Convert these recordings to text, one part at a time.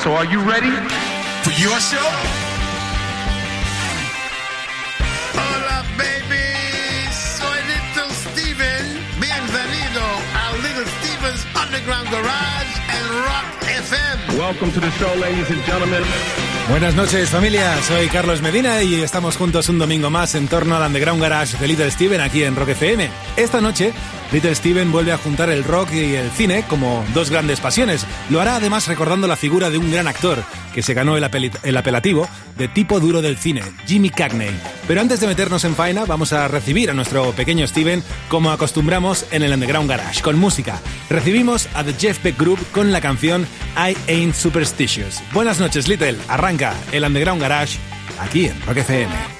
So are you ready? For your show? Hola, baby. Soy Little Steven. Bienvenido a Little Steven's Underground Garage and Rock FM. Welcome to the show, ladies and gentlemen. Buenas noches familia, soy Carlos Medina y estamos juntos un domingo más en torno al Underground Garage de Little Steven aquí en Rock FM. Esta noche, Little Steven vuelve a juntar el rock y el cine como dos grandes pasiones. Lo hará además recordando la figura de un gran actor que se ganó el, apel el apelativo de tipo duro del cine, Jimmy Cagney. Pero antes de meternos en faena, vamos a recibir a nuestro pequeño Steven como acostumbramos en el Underground Garage, con música. Recibimos a The Jeff Beck Group con la canción I Ain't Superstitious. Buenas noches, Little. Arranca el Underground Garage aquí en Rock FM.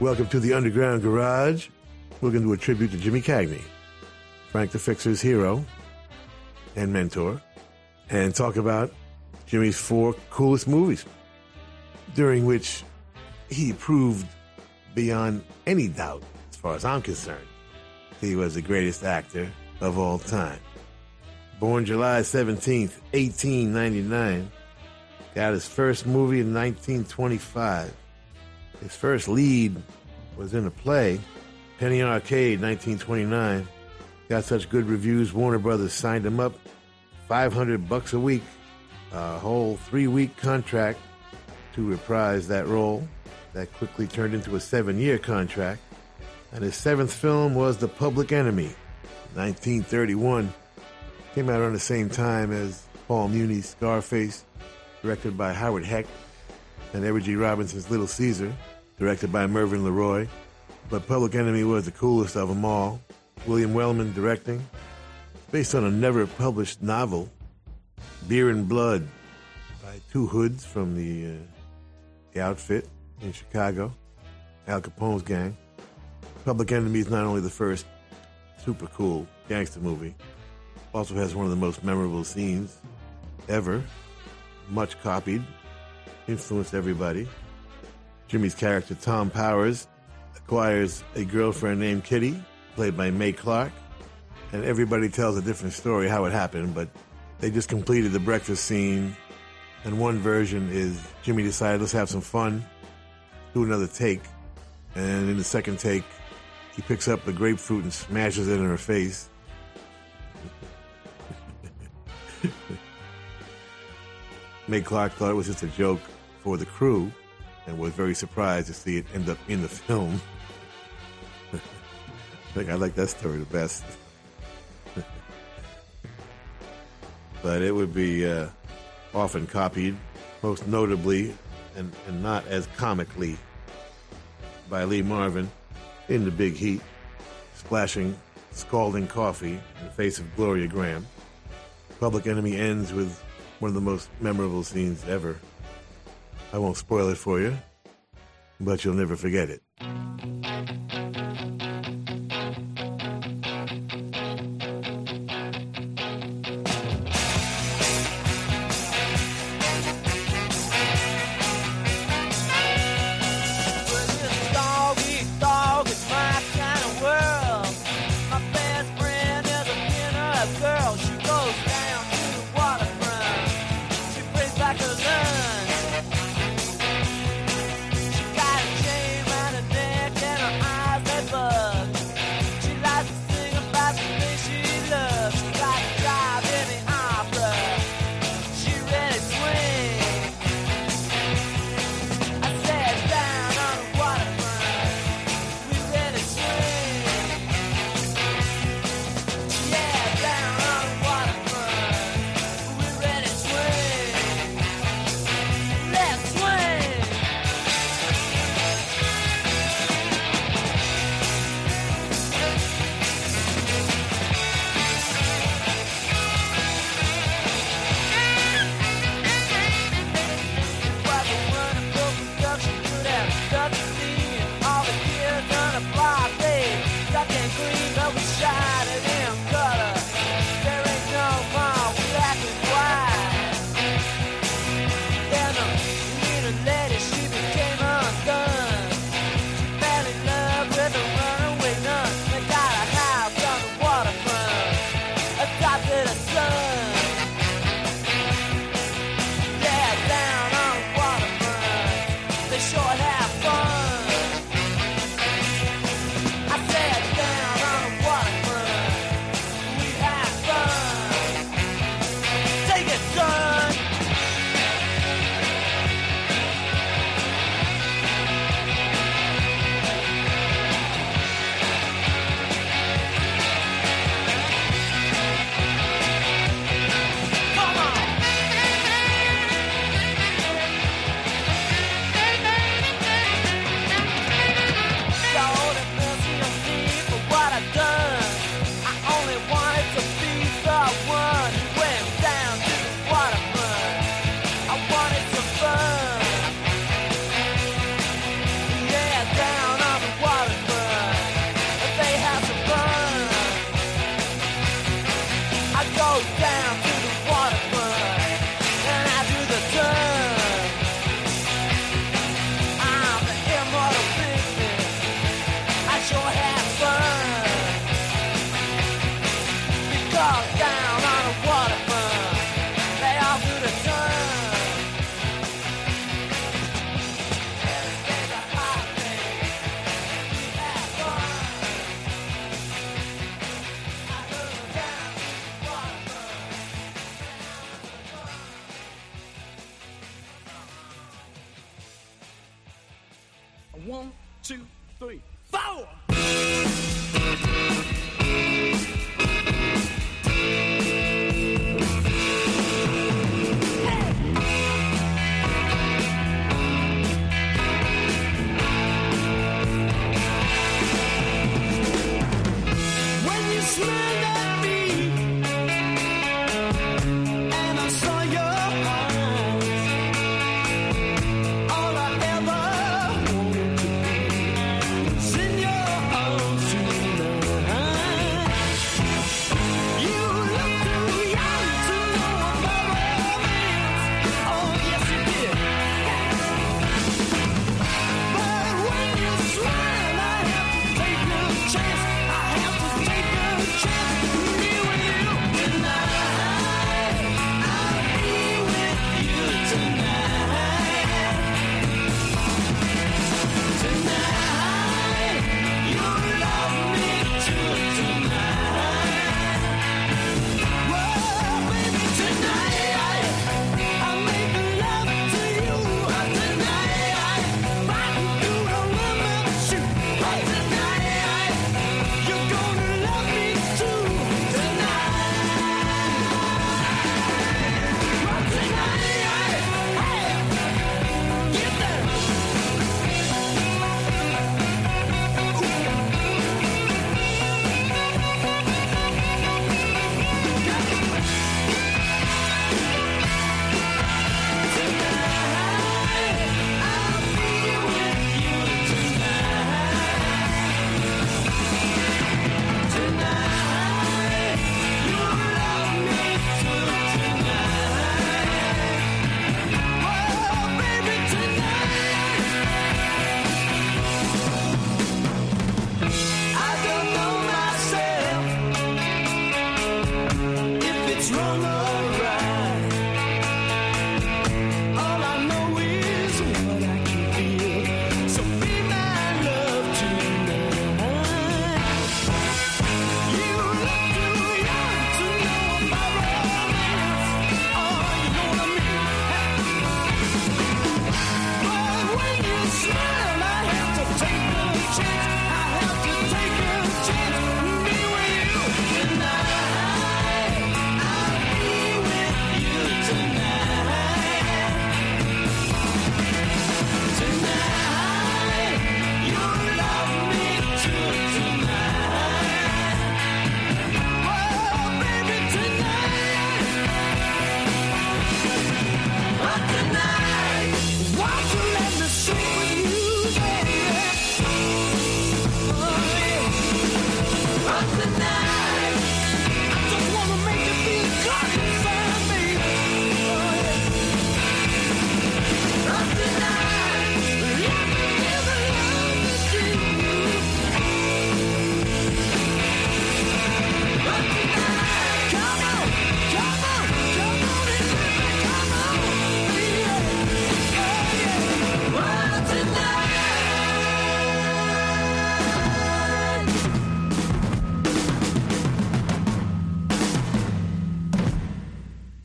Welcome to the Underground Garage. We're going to do a tribute to Jimmy Cagney, Frank the Fixer's hero and mentor, and talk about Jimmy's four coolest movies, during which he proved beyond any doubt, as far as I'm concerned, he was the greatest actor of all time. Born July 17th, 1899, got his first movie in 1925. His first lead was in a play, Penny Arcade, 1929. Got such good reviews, Warner Brothers signed him up, 500 bucks a week, a whole three-week contract to reprise that role. That quickly turned into a seven-year contract. And his seventh film was The Public Enemy, 1931. Came out around the same time as Paul Muni's Scarface, directed by Howard Hawks, and Edward G. Robinson's Little Caesar, directed by Mervyn LeRoy. But Public Enemy was the coolest of them all. William Wellman directing, based on a never published novel, Beer and Blood, by two hoods from the, uh, the outfit in Chicago, Al Capone's gang. Public Enemy is not only the first super cool gangster movie, also has one of the most memorable scenes ever, much copied, influenced everybody. Jimmy's character, Tom Powers, acquires a girlfriend named Kitty, played by Mae Clarke, and everybody tells a different story how it happened, but they just completed the breakfast scene, and one version is Jimmy decided, let's have some fun, do another take, and in the second take, he picks up a grapefruit and smashes it in her face. Mae Clarke thought it was just a joke for the crew and was very surprised to see it end up in the film. I I like that story the best. but it would be uh, often copied, most notably and, and not as comically, by Lee Marvin in The Big Heat, splashing scalding coffee in the face of Gloria Grahame. Public Enemy ends with one of the most memorable scenes ever. I won't spoil it for you, but you'll never forget it.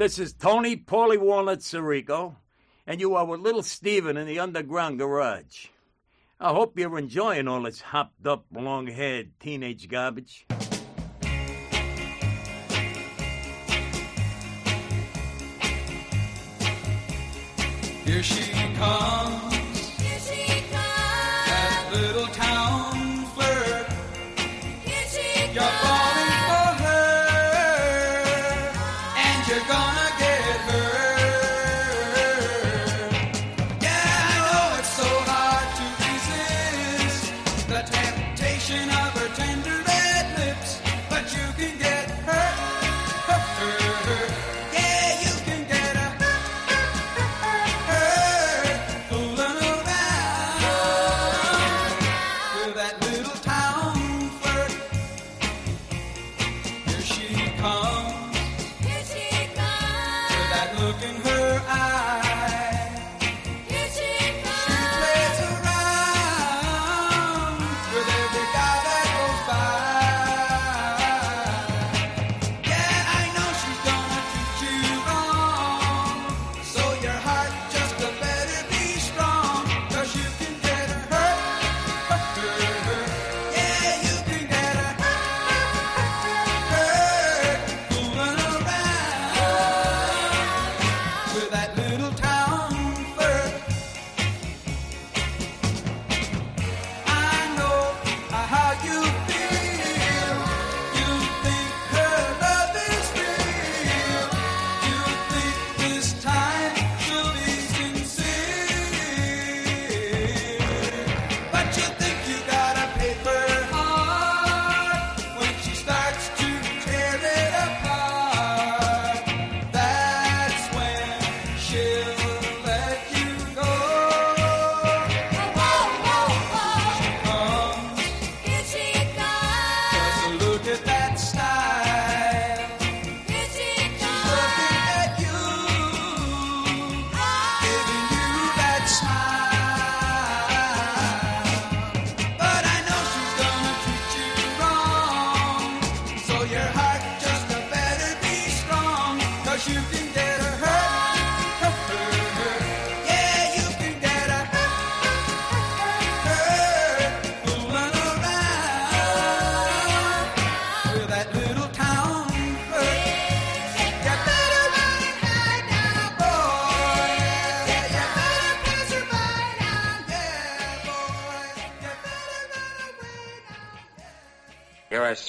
This is Tony Paulie Walnut Sirico, and you are with little Steven in the underground garage. I hope you're enjoying all this hopped up, long haired teenage garbage. Here she comes.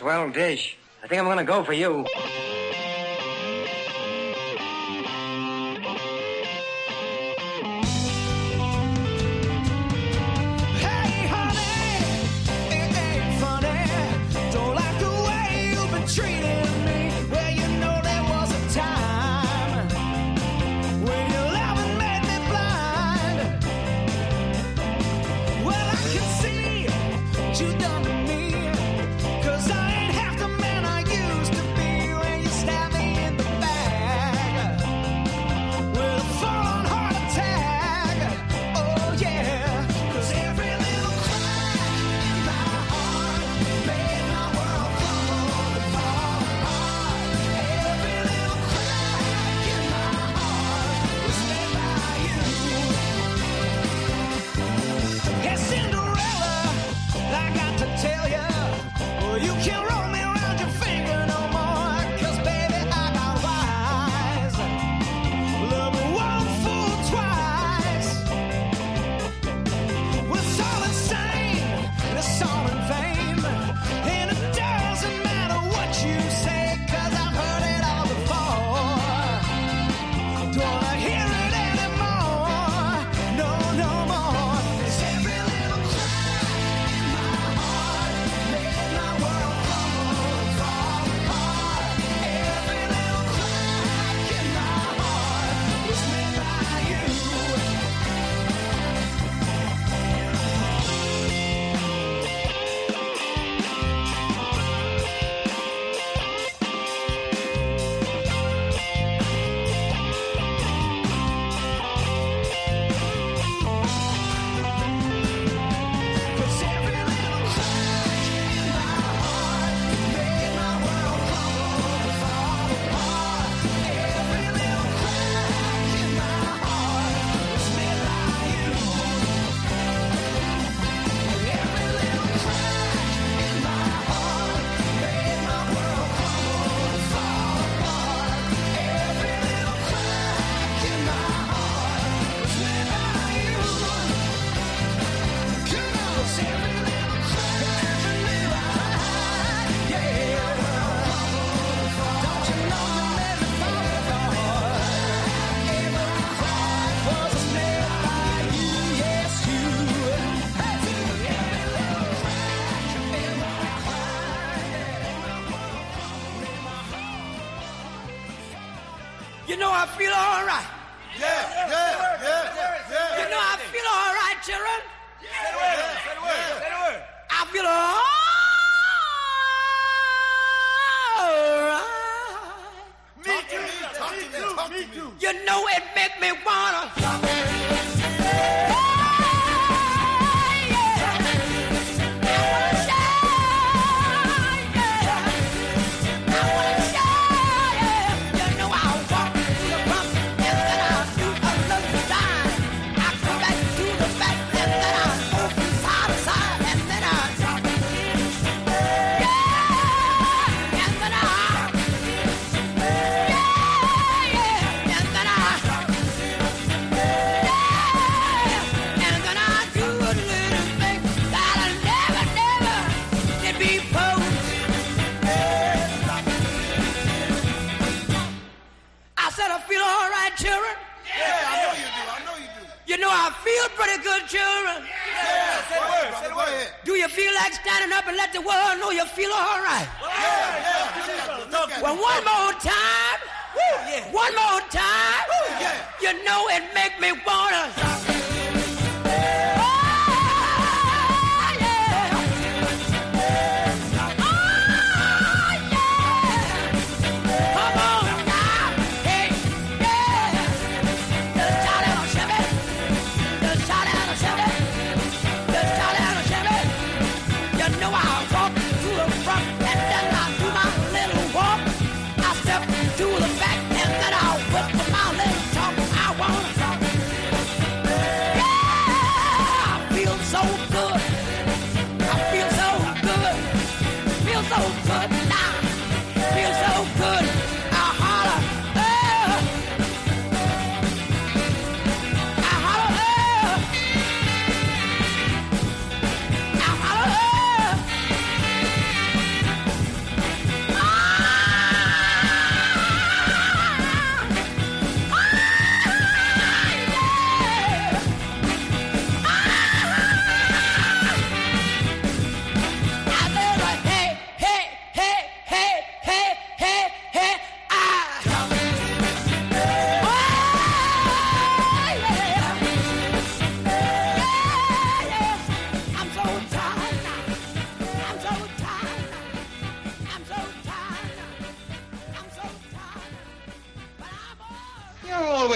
Swell dish. I think I'm gonna go for you.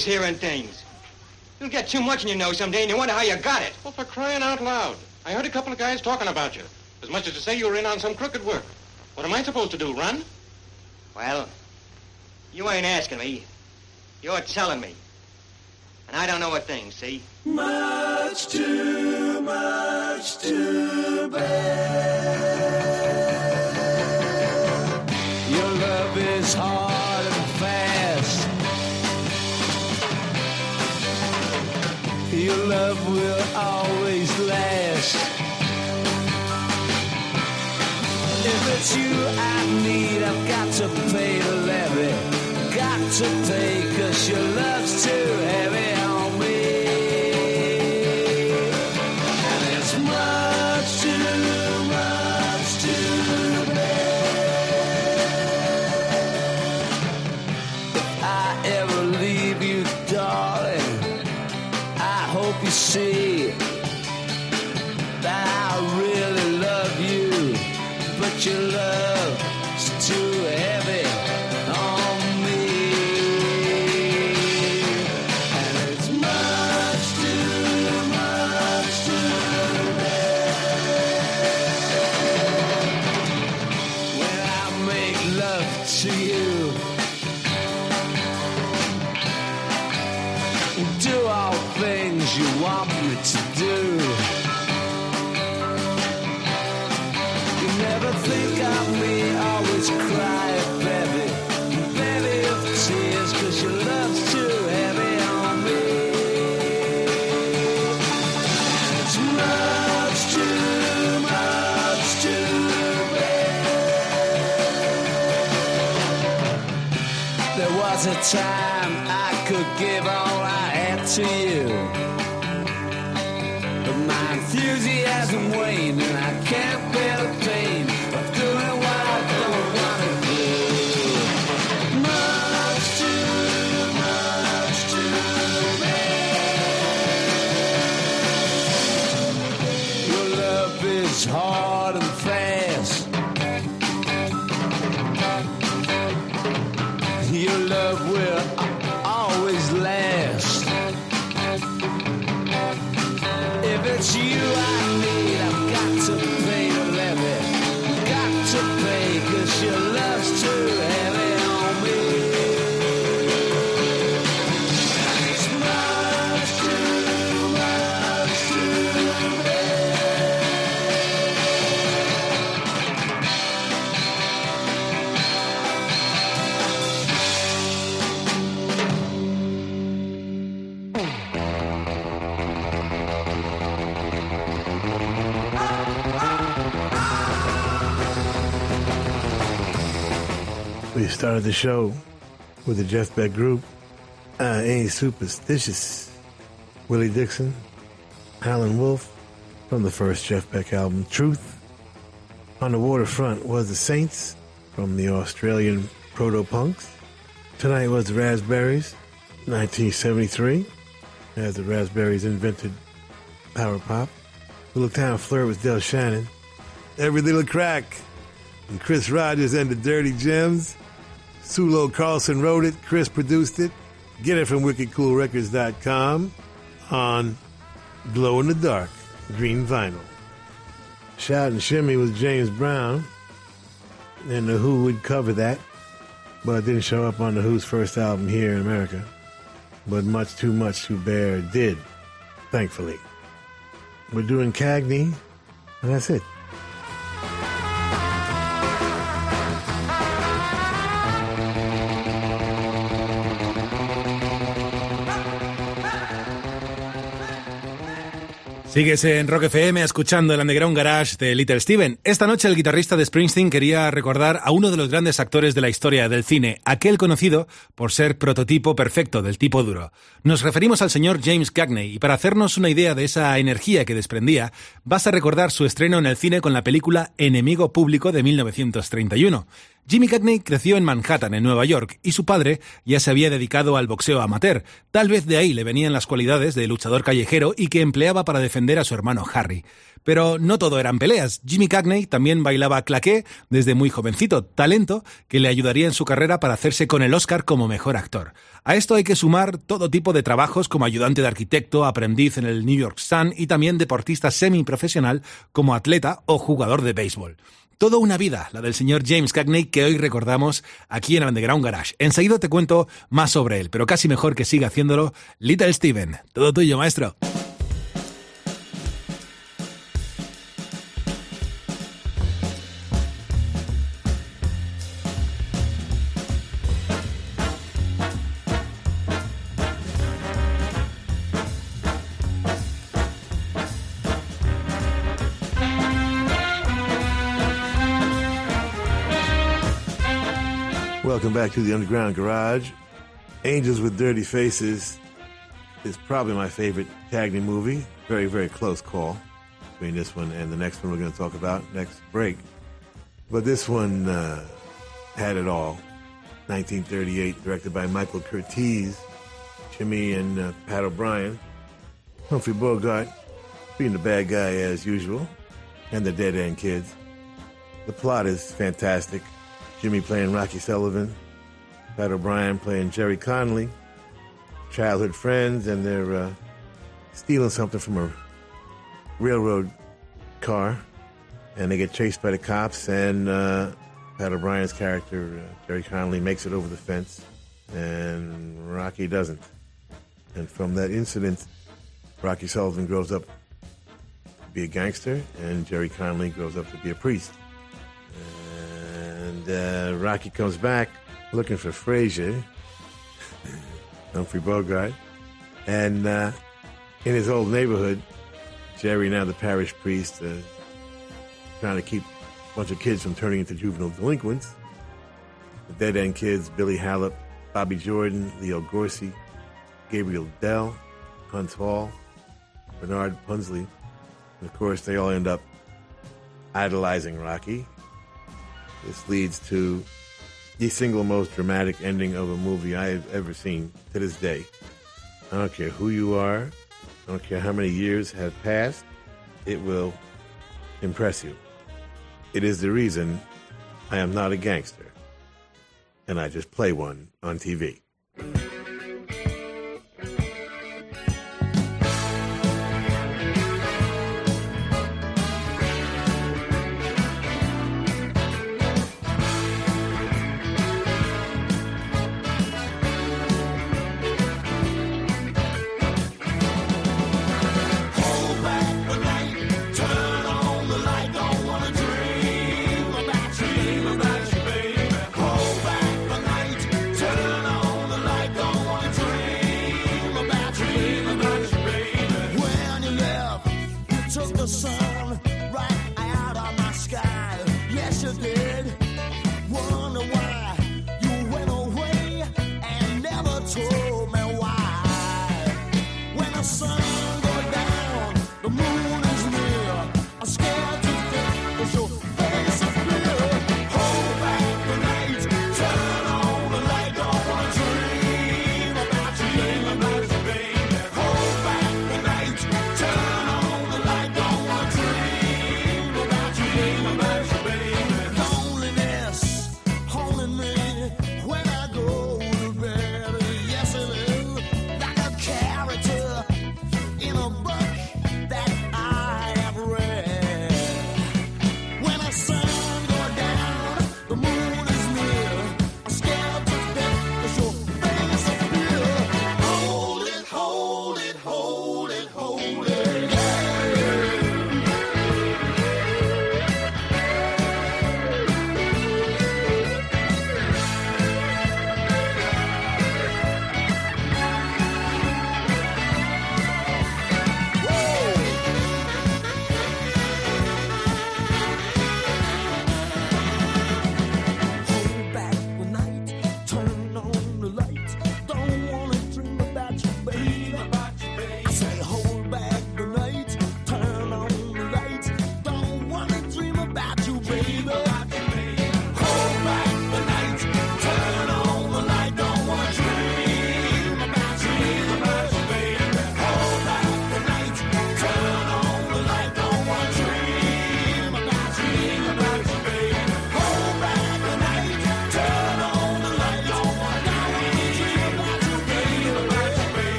Always hearing things. You'll get too much and you know someday, and you wonder how you got it. Well, for crying out loud. I heard a couple of guys talking about you. As much as to say you were in on some crooked work. What am I supposed to do, run? Well, you ain't asking me. You're telling me. And I don't know a thing, see? Much too much to bear. You I need, I've got to pay the levy. Got to pay, cause your love's too heavy The show with the Jeff Beck group. Ain't superstitious. Willie Dixon, Howlin' Wolf from the first Jeff Beck album, Truth. On the waterfront was the Saints from the Australian Proto Punks. Tonight was the Raspberries, 1973, as the Raspberries invented power pop. Little Town Flirt with Del Shannon. Every Little Crack and Chris Rogers and the Dirty Gems. Sulo Karlsson wrote it. Chris produced it. Get it from wickedcoolrecords.com on Glow in the Dark green vinyl. Shout and Shimmy was James Brown, and The Who would cover that, but it didn't show up on The Who's first album here in America. But Much Too Much to Bear did, thankfully. We're doing Cagney, and that's it. Sigues en Rock FM escuchando el Underground Garage de Little Steven. Esta noche el guitarrista de Springsteen quería recordar a uno de los grandes actores de la historia del cine, aquel conocido por ser prototipo perfecto del tipo duro. Nos referimos al señor James Cagney y para hacernos una idea de esa energía que desprendía, basta recordar su estreno en el cine con la película Enemigo Público de 1931. Jimmy Cagney creció en Manhattan, en Nueva York, y su padre ya se había dedicado al boxeo amateur. Tal vez de ahí le venían las cualidades de luchador callejero y que empleaba para defender a su hermano Harry. Pero no todo eran peleas. Jimmy Cagney también bailaba claqué desde muy jovencito, talento que le ayudaría en su carrera para hacerse con el Oscar como mejor actor. A esto hay que sumar todo tipo de trabajos como ayudante de arquitecto, aprendiz en el New York Sun y también deportista semiprofesional como atleta o jugador de béisbol. Toda una vida, la del señor James Cagney, que hoy recordamos aquí en Underground Garage. Enseguida te cuento más sobre él, pero casi mejor que siga haciéndolo Little Steven. Todo tuyo, maestro. Welcome back to the Underground Garage. Angels with Dirty Faces is probably my favorite Cagney movie. Very, very close call between this one and the next one we're going to talk about next break. But this one uh, had it all. 1938, directed by Michael Curtiz, Jimmy and uh, Pat O'Brien. Humphrey Bogart being the bad guy as usual, and the Dead End Kids. The plot is fantastic. Jimmy playing Rocky Sullivan, Pat O'Brien playing Jerry Connolly, childhood friends, and they're uh, stealing something from a railroad car, and they get chased by the cops. And uh, Pat O'Brien's character, uh, Jerry Connolly, makes it over the fence, and Rocky doesn't. And from that incident, Rocky Sullivan grows up to be a gangster, and Jerry Connolly grows up to be a priest. And uh, Rocky comes back looking for Frazier, Humphrey Bogart, and uh, in his old neighborhood, Jerry, now the parish priest, uh, trying to keep a bunch of kids from turning into juvenile delinquents. The Dead End Kids, Billy Halop, Bobby Jordan, Leo Gorcey, Gabriel Dell, Huntz Hall, Bernard Punsly. And of course, they all end up idolizing Rocky. This leads to the single most dramatic ending of a movie I have ever seen to this day. I don't care who you are, I don't care how many years have passed, it will impress you. It is the reason I am not a gangster, and I just play one on TV.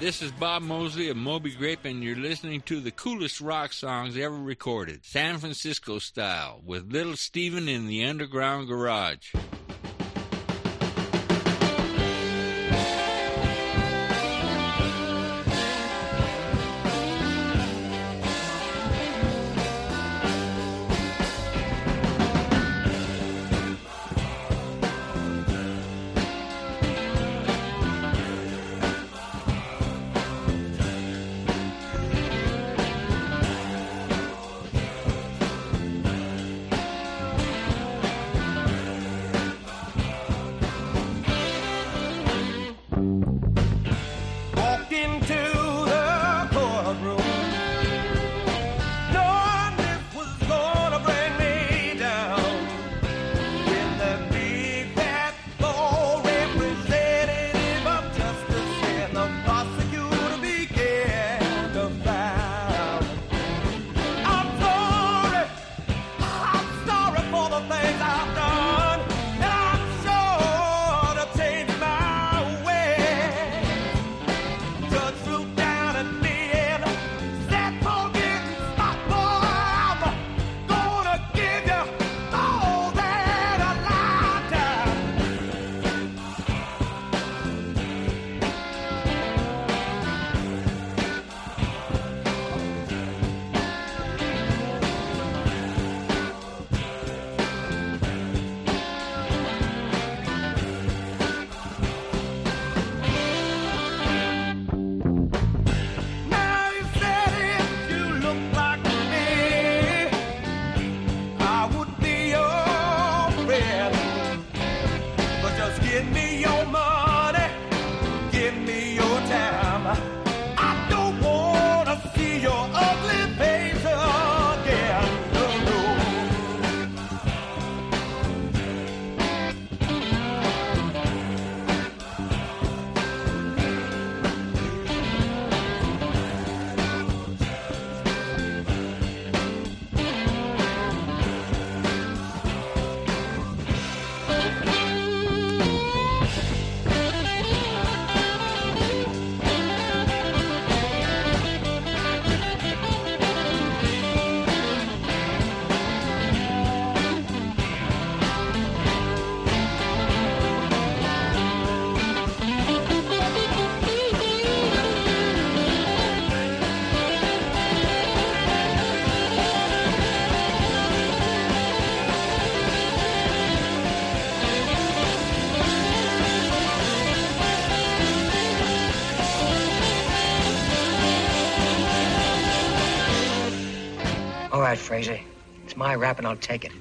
this is Bob Mosley of Moby Grape, and you're listening to the coolest rock songs ever recorded, San Francisco style, with Little Steven in the Underground Garage. Frazier. It's my rap and I'll take it.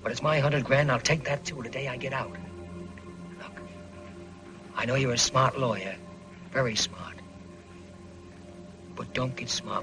But it's my hundred grand and I'll take that too the day I get out. Look, I know you're a smart lawyer. Very smart. But don't get smart.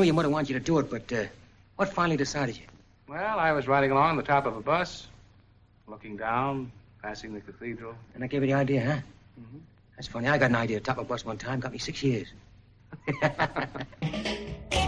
Knew your mother wanted you to do it, but uh, what finally decided you? Well, I was riding along the top of a bus, looking down, passing the cathedral. And I gave you the idea, huh? That's funny. I got an idea top of a bus one time. Got me six years.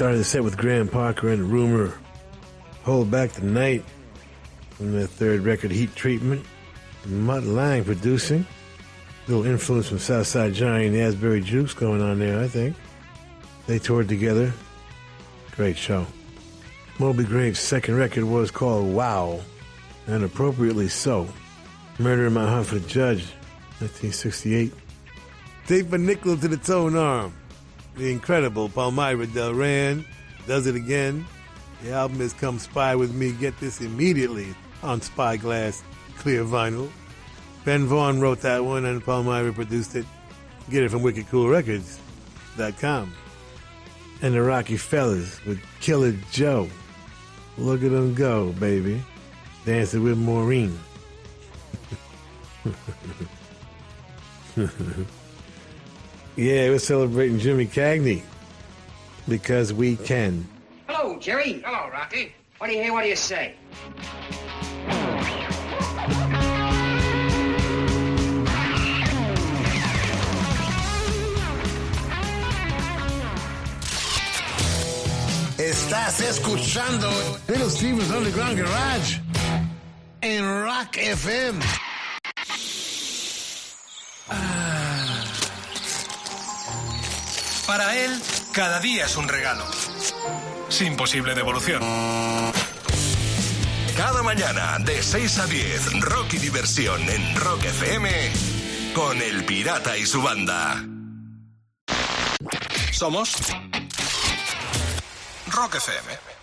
started the set with Graham Parker and Rumor. Hold Back the Night from their third record, Heat Treatment. Mutt Lange producing. little influence from Southside Johnny and Asbury Jukes going on there, I think. They toured together. Great show. Moby Grape's second record was called Wow, and appropriately so. Murder in My Heart for the Judge, 1968. Tape a nickel to the tone arm. The incredible Palmyra Delran does it again. The album is Come Spy With Me. Get this immediately on Spyglass Clear Vinyl. Ben Vaughn wrote that one and Palmyra produced it. Get it from wickedcoolrecords.com. And the Rocky Fellas with Killer Joe. Look at them go, baby. Dancing with Maureen. yeah, we're celebrating Jimmy Cagney because we can. Hello, Jerry. Hello, Rocky. What do you hear? What do you say? Estás escuchando Little Steven's Underground Garage en Rock FM. Para él, cada día es un regalo. Sin posible devolución. Cada mañana, de 6 a 10, rock y diversión en Rock FM con El Pirata y su banda. Somos Rock FM.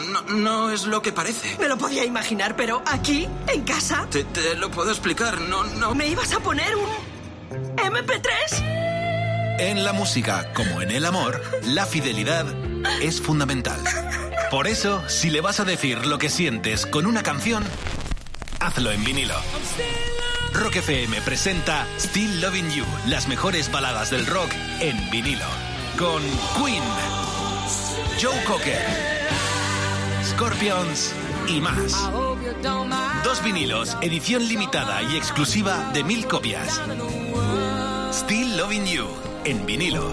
No es lo que parece. Me lo podía imaginar, pero aquí, en casa, Te, te lo puedo explicar, no, no. me ibas a poner un MP3. En la música, como en el amor, la fidelidad es fundamental. Por eso, si le vas a decir lo que sientes con una canción, hazlo en vinilo. Rock FM presenta Still Loving You, las mejores baladas del rock en vinilo. Con Queen, Joe Cocker, Scorpions y más. Dos vinilos, edición limitada y exclusiva de mil copias. Still Loving You, en vinilo.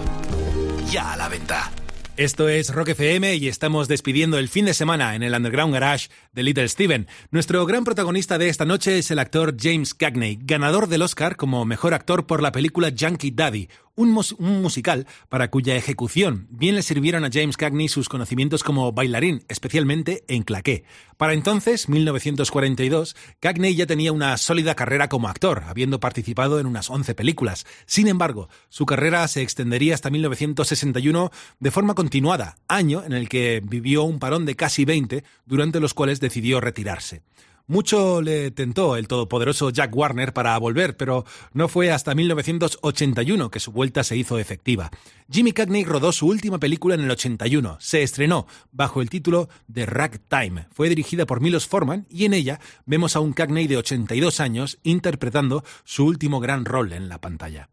Ya a la venta. Esto es Rock FM y estamos despidiendo el fin de semana en el Underground Garage de Little Steven. Nuestro gran protagonista de esta noche es el actor James Cagney, ganador del Oscar como mejor actor por la película Junkie Daddy, un, mus- un musical para cuya ejecución bien le sirvieron a James Cagney sus conocimientos como bailarín, especialmente en claqué. Para entonces, 1942, Cagney ya tenía una sólida carrera como actor, habiendo participado en unas 11 películas. Sin embargo, su carrera se extendería hasta 1961 de forma continuada, año en el que vivió un parón de casi 20, durante los cuales decidió retirarse. Mucho le tentó el todopoderoso Jack Warner para volver, pero no fue hasta 1981 que su vuelta se hizo efectiva. Jimmy Cagney rodó su última película en el 81. Se estrenó bajo el título de Ragtime. Fue dirigida por Milos Forman y en ella vemos a un Cagney de 82 años interpretando su último gran rol en la pantalla.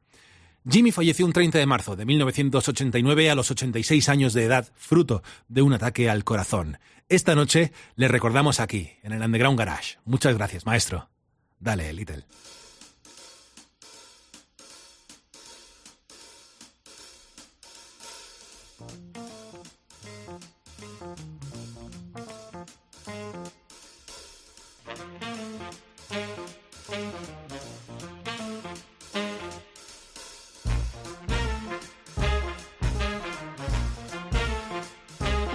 Jimmy falleció un 30 de marzo de 1989 a los 86 años de edad, fruto de un ataque al corazón. Esta noche le recordamos aquí, en el Underground Garage. Muchas gracias, maestro. Dale, Little.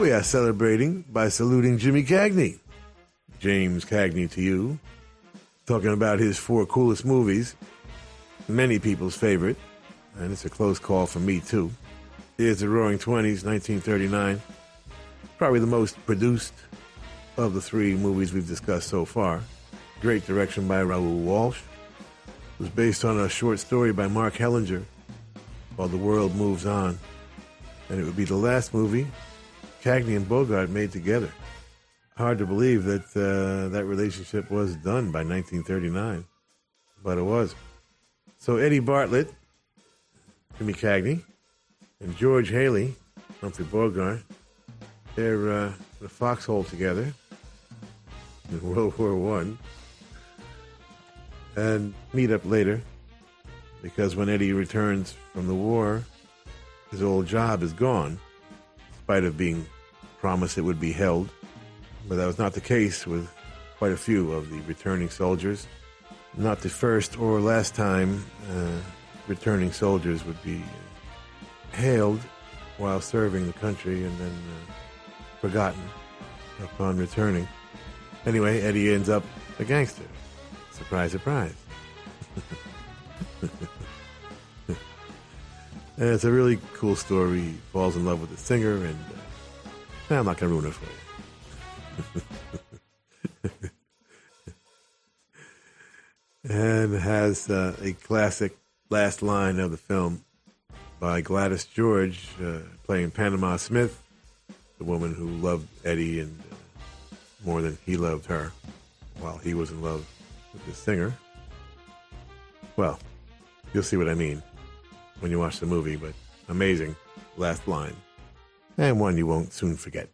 We are celebrating by saluting Jimmy Cagney. James Cagney to you. Talking about his four coolest movies. Many people's favorite. And it's a close call for me, too. Here's the Roaring Twenties, 1939. Probably the most produced of the three movies we've discussed so far. Great direction by Raoul Walsh. It was based on a short story by Mark Hellinger called The World Moves On. And it would be the last movie Cagney and Bogart made together. Hard to believe that uh, that relationship was done by 1939, but it was. So Eddie Bartlett, Jimmy Cagney, and George Hally, Humphrey Bogart, they're uh, in a foxhole together in World War One, and meet up later because when Eddie returns from the war, his old job is gone spite of being promised it would be held. But that was not the case with quite a few of the returning soldiers. Not the first or last time uh, returning soldiers would be hailed while serving the country and then uh, forgotten upon returning. Anyway, Eddie ends up a gangster. Surprise, surprise. And it's a really cool story. He falls in love with the singer, and uh, I'm not going to ruin it for you. and has uh, a classic last line of the film by Gladys George uh, playing Panama Smith, the woman who loved Eddie and uh, more than he loved her, while he was in love with the singer. Well, you'll see what I mean when you watch the movie, but amazing last line. And one you won't soon forget.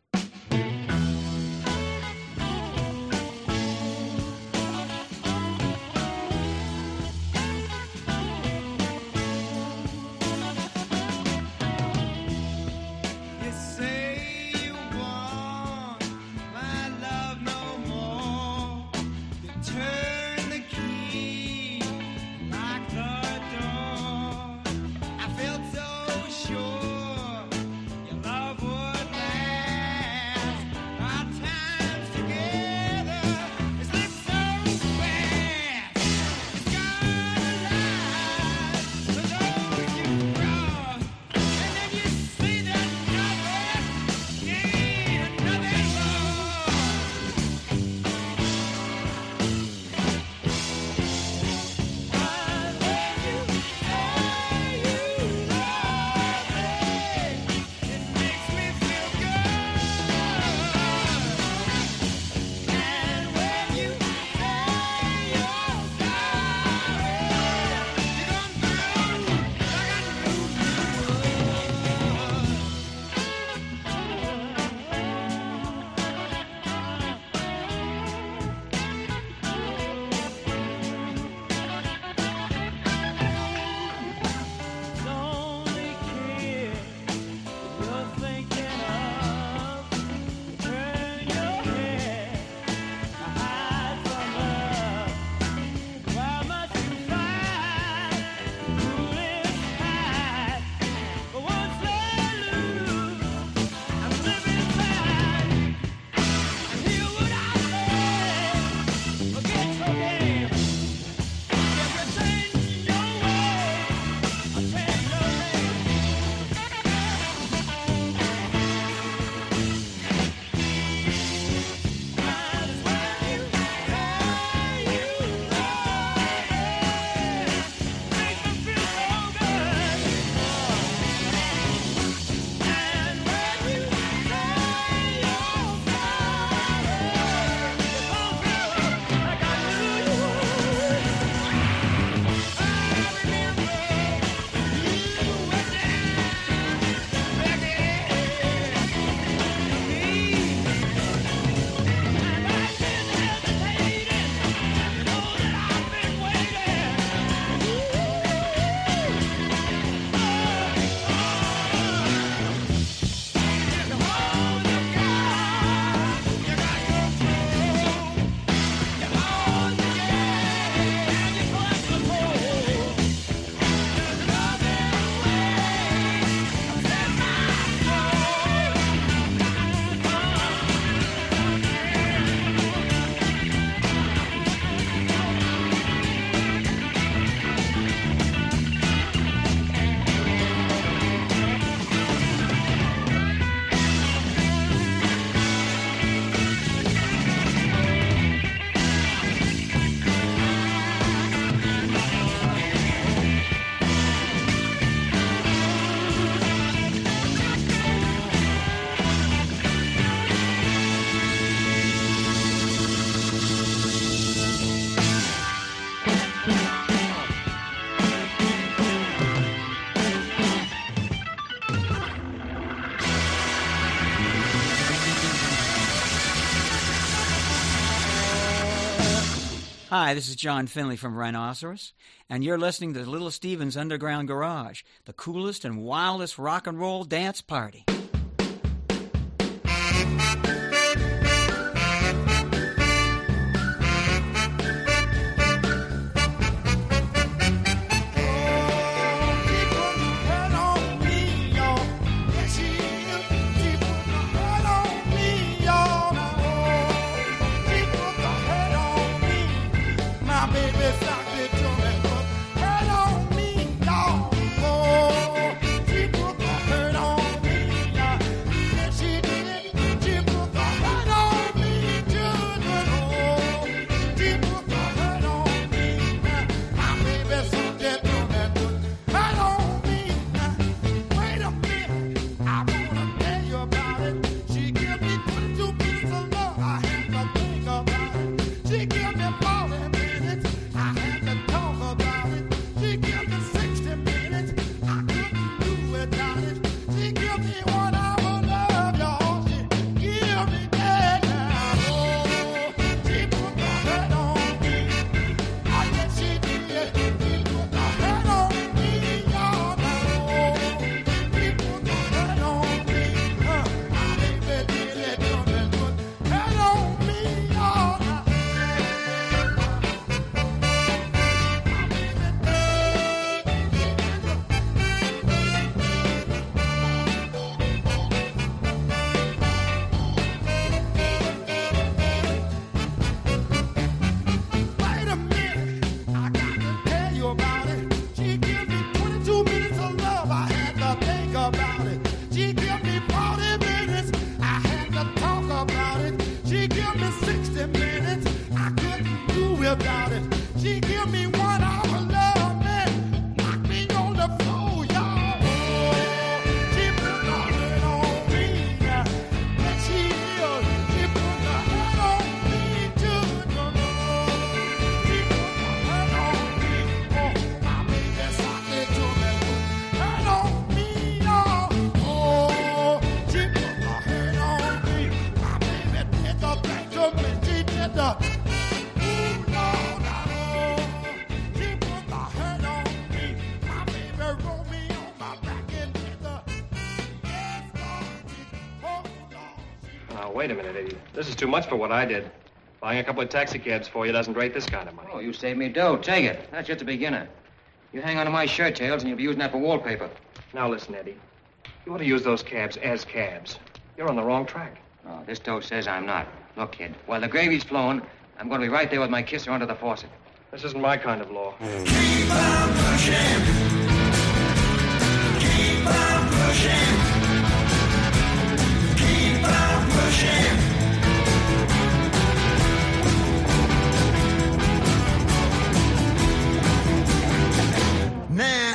Hi, this is John Finley from Rhinoceros, and you're listening to Little Steven's Underground Garage, the coolest and wildest rock and roll dance party. about it. wait a minute, Eddie. This is too much for what I did. Buying a couple of taxicabs for you doesn't rate this kind of money. Oh, you saved me dough. Take it. That's just a beginner. You hang on to my shirt tails, and you'll be using that for wallpaper. Now listen, Eddie. You ought to use those cabs as cabs. You're on the wrong track. Oh, this dough says I'm not. Look, kid, while the gravy's flowing, I'm going to be right there with my kisser under the faucet. This isn't my kind of law. Keep on pushing. Keep on pushing. Now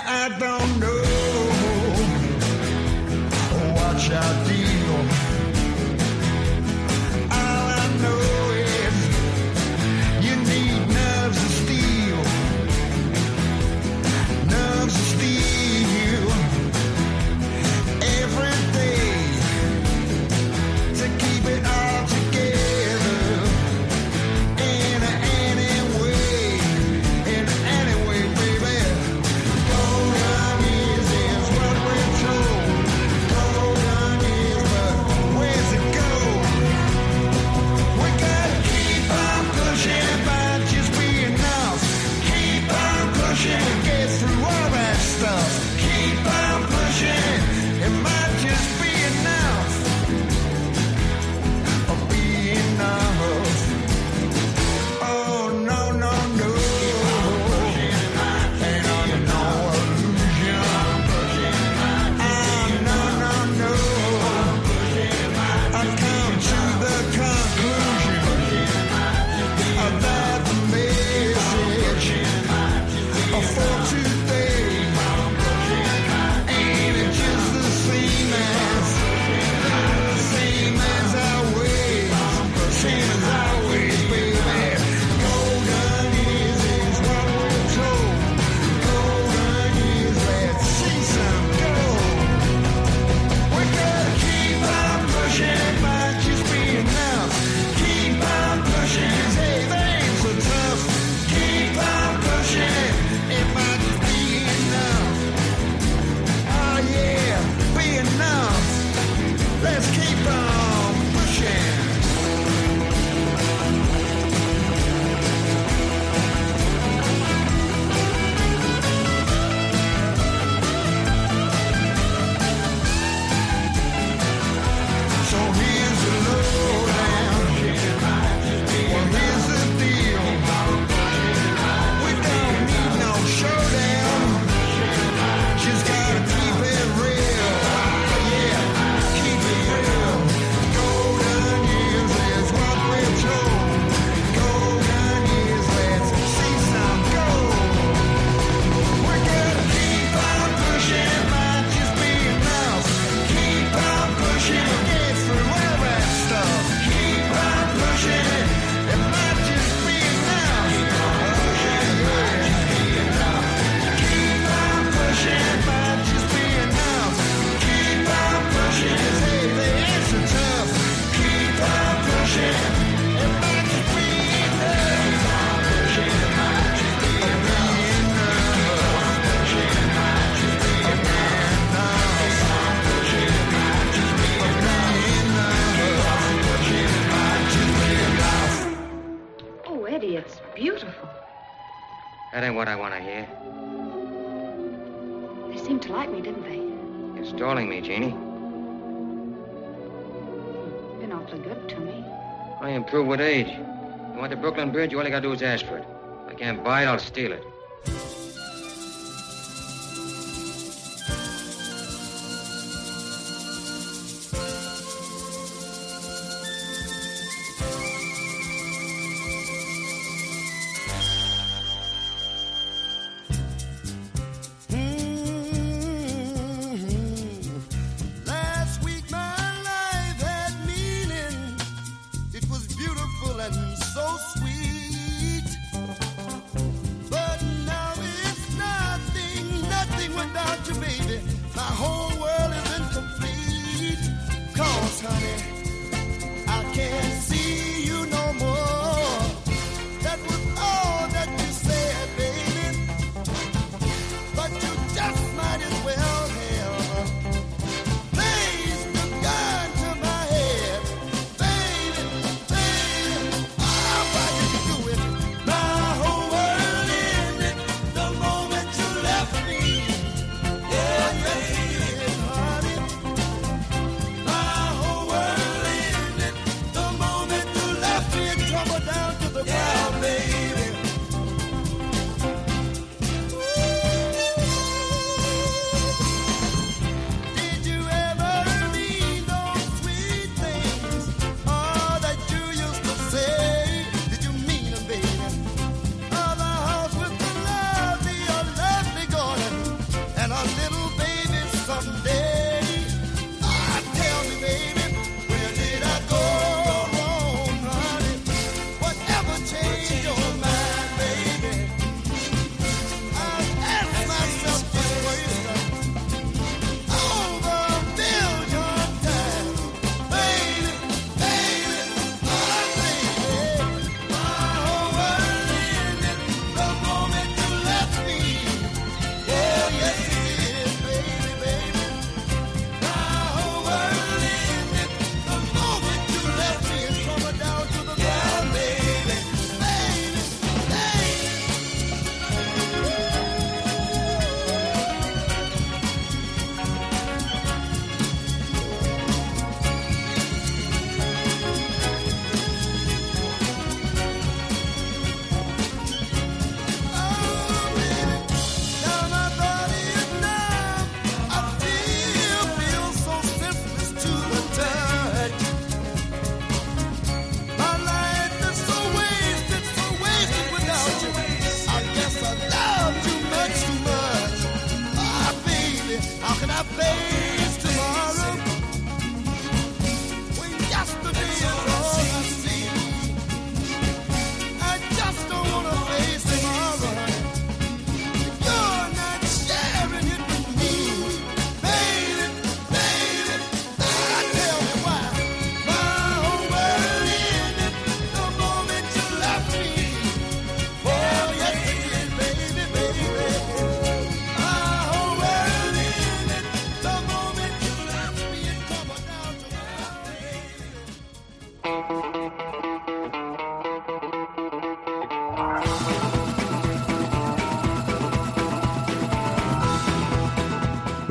Bird, you only got to do is ask for it. If I can't buy it, I'll steal it.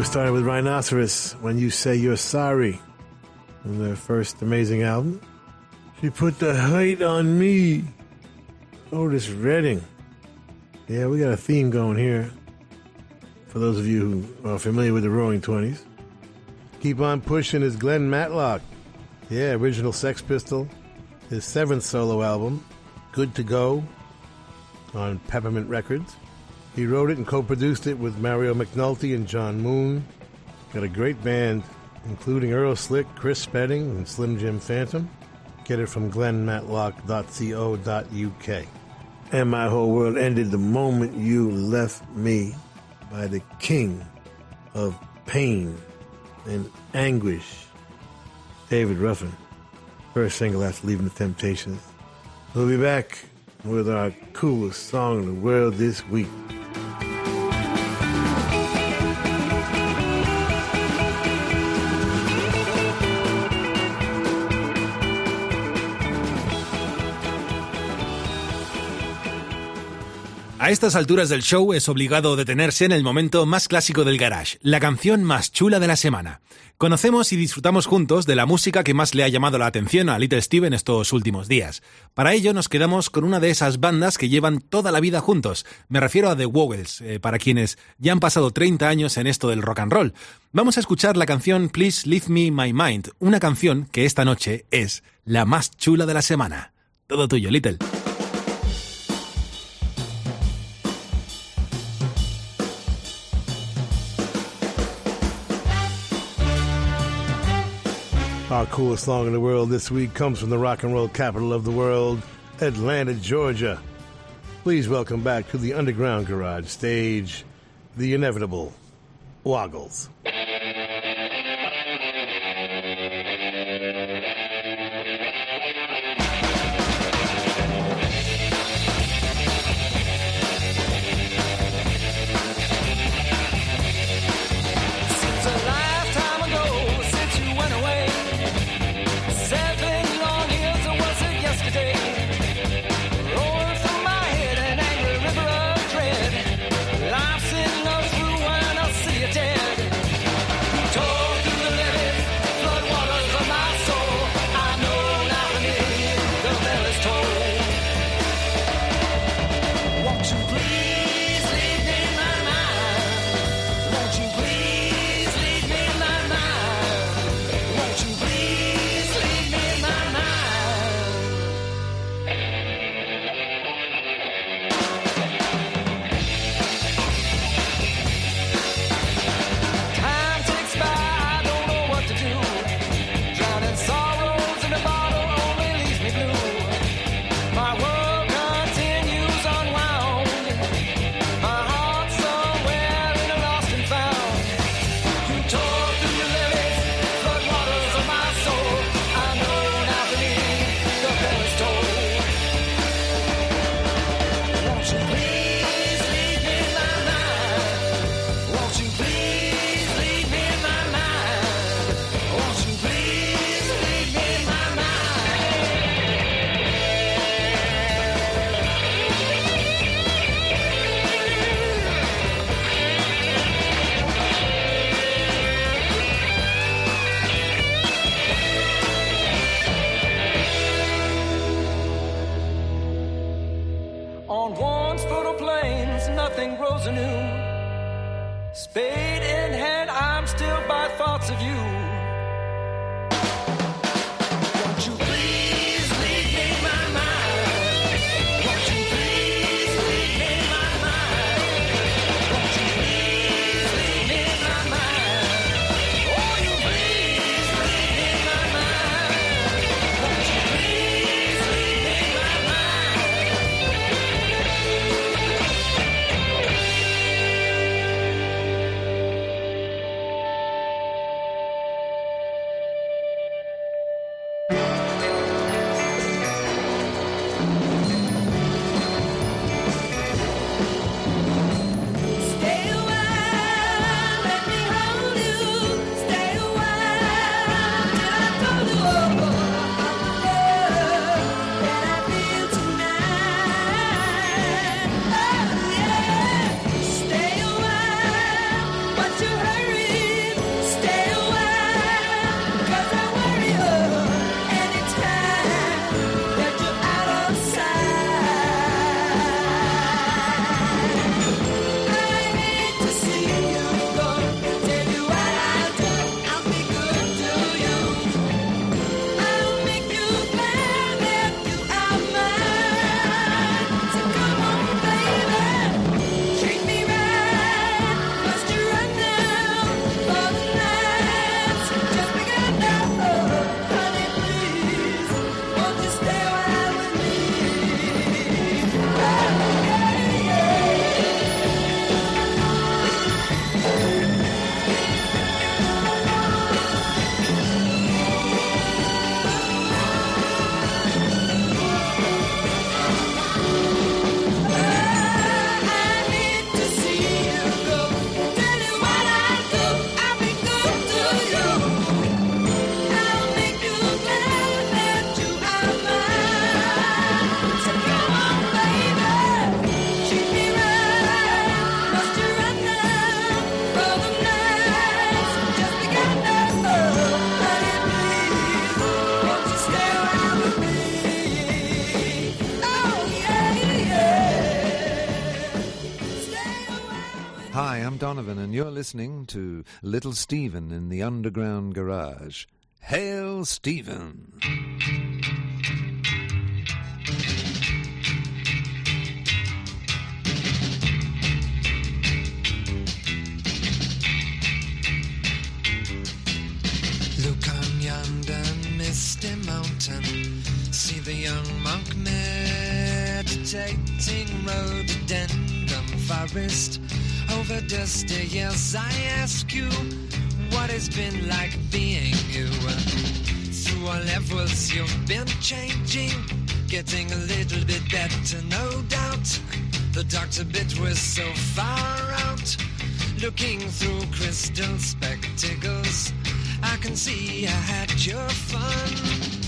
started with Rhinoceros, When You Say You're Sorry, on their first amazing album. She put the height on me. Otis Redding. Yeah, we got a theme going here. For those of you who are familiar with the Roaring Twenties, keep on pushing is Glenn Matlock. Yeah, original Sex Pistol, his seventh solo album, Good to Go, on Peppermint Records. He wrote it and co produced it with Mario McNulty and John Moon. Got a great band, including Earl Slick, Chris Spedding, and Slim Jim Phantom. Get it from glennmatlock.co.uk. And My Whole World Ended the Moment You Left Me by the King of Pain and Anguish, David Ruffin. First single after leaving the Temptations. We'll be back with our coolest song in the world this week. A estas alturas del show es obligado detenerse en el momento más clásico del garage, la canción más chula de la semana. Conocemos y disfrutamos juntos de la música que más le ha llamado la atención a Little Steven estos últimos días. Para ello nos quedamos con una de esas bandas que llevan toda la vida juntos. Me refiero a The Wowels, eh, para quienes ya han pasado 30 años en esto del rock and roll. Vamos a escuchar la canción Please Leave Me My Mind, una canción que esta noche es la más chula de la semana. Todo tuyo, Little. Our coolest song in the world this week comes from the rock and roll capital of the world, Atlanta, Georgia. Please welcome back to the Underground Garage stage, the inevitable Woggles. Donovan, and you're listening to Little Steven in the Underground Garage. Hail, Steven! Look on yonder misty mountain. See the young monk meditating rhododendron forest. Over dusty years, I ask you what it's been like being you. Through all levels, you've been changing, getting a little bit better, no doubt. The doctor bit was so far out, looking through crystal spectacles. I can see I had your fun.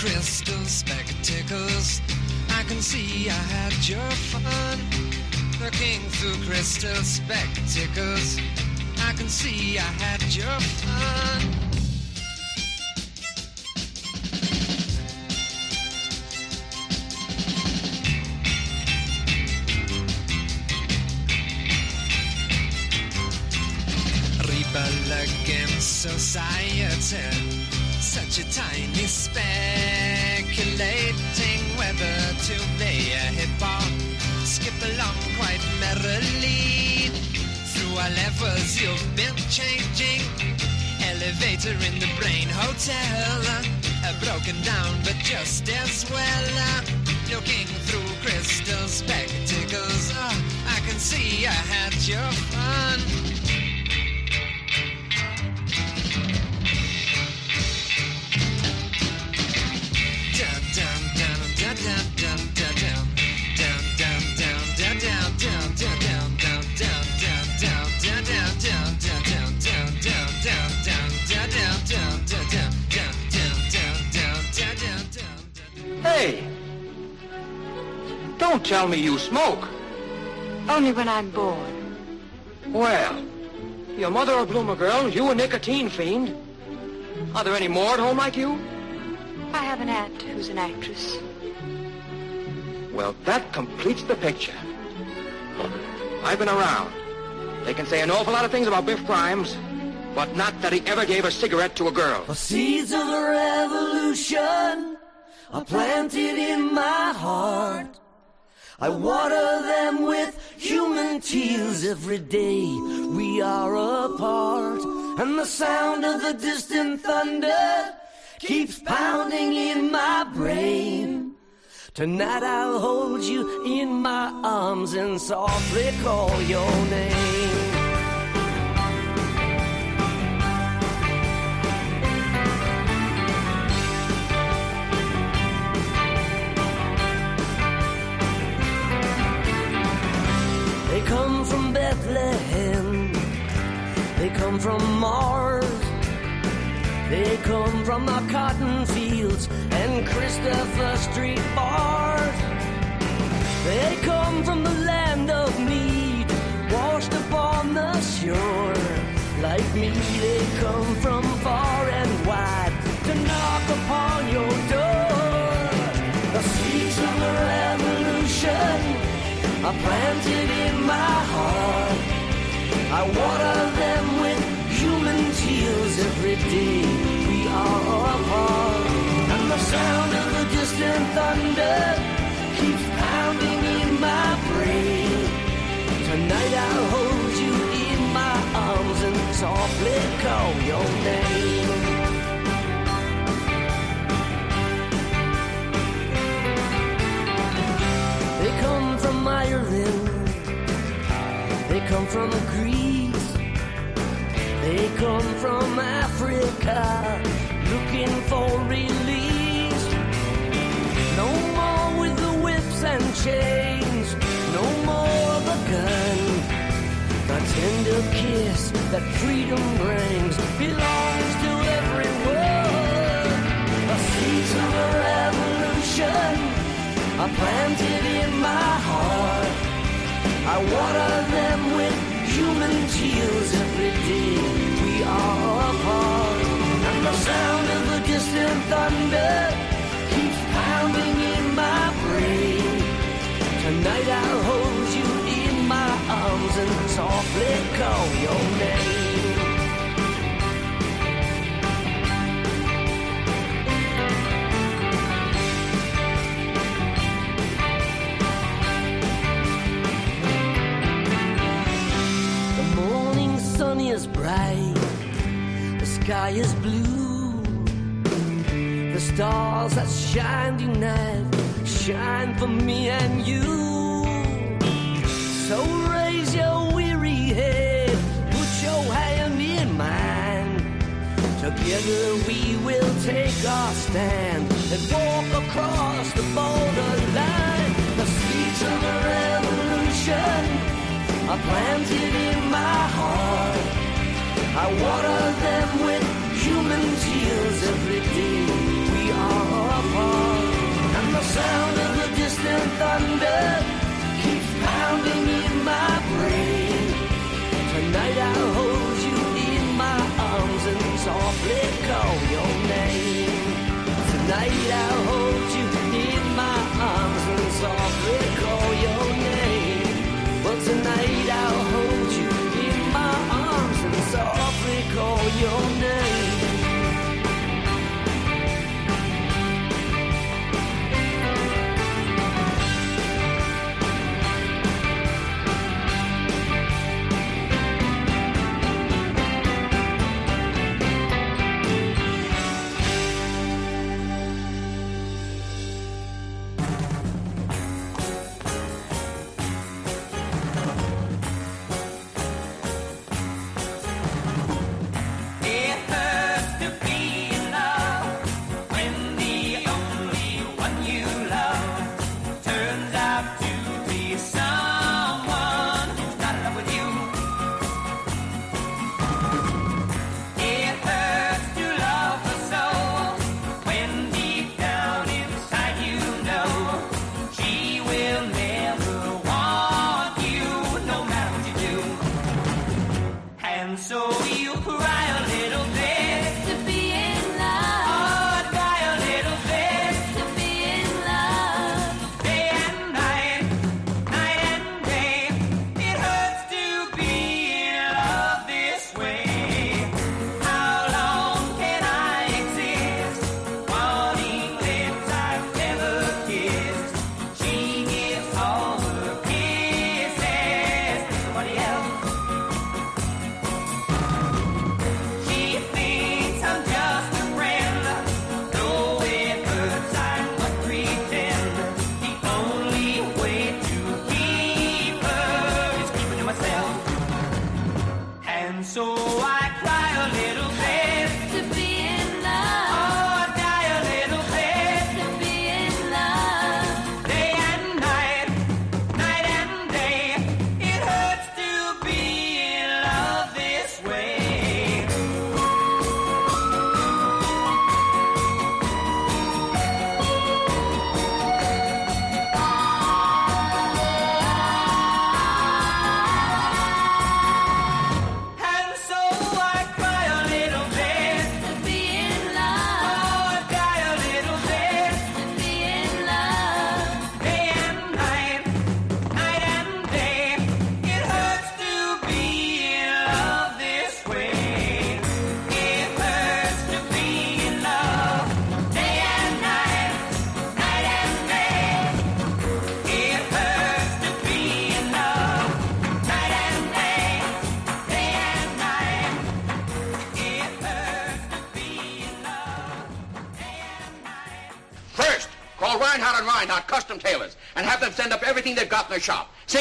Crystal spectacles, I can see I had your fun. Looking through crystal spectacles, I can see I had your fun. Rebel against society such a tiny speculating whether to play a hip hop. Skip along quite merrily. Through our levels, you've been changing. Elevator in the brain hotel. Uh, broken down, but just as well. Uh, looking through crystal spectacles. Uh, I can see I had your fun. Hey! Don't tell me you smoke. Only when I'm bored. Well, your mother a bloomer girl, you a nicotine fiend. Are there any more at home like you? I have an aunt who's an actress. Well, that completes the picture. I've been around. They can say an awful lot of things about Biff Grimes, but not that he ever gave a cigarette to a girl. The seeds of the revolution are planted in my heart. I water them with human tears every day we are apart. And the sound of the distant thunder keeps pounding in my brain. Tonight I'll hold you in my arms and softly call your name. They come from Bethlehem. They come from Mars. They come from the cotton fields and Christopher Street bars. They come from the land of mead, washed upon the shore. Like me, they come from far and wide to knock upon your door. The seeds of the revolution are planted in my heart. I water them with human tears every day sound of the distant thunder keeps pounding in my brain. Tonight I'll hold you in my arms and softly call your name. They come from Ireland, they come from Greece, they come from Africa looking for relief. And chains. No more the gun. The tender kiss that freedom brings belongs to everyone. A seeds of a revolution are planted in my heart. I water them with human tears every day. We are apart, and the sound of the distant thunder keeps pounding in my brain. Tonight I'll hold you in my arms and softly call your name. The morning sun is bright, the sky is blue. The stars that shine tonight shine for me and you. So raise your weary head, put your hand in mine. Together we will take our stand and walk across the borderline. The seeds of a revolution are planted in my heart. I water them with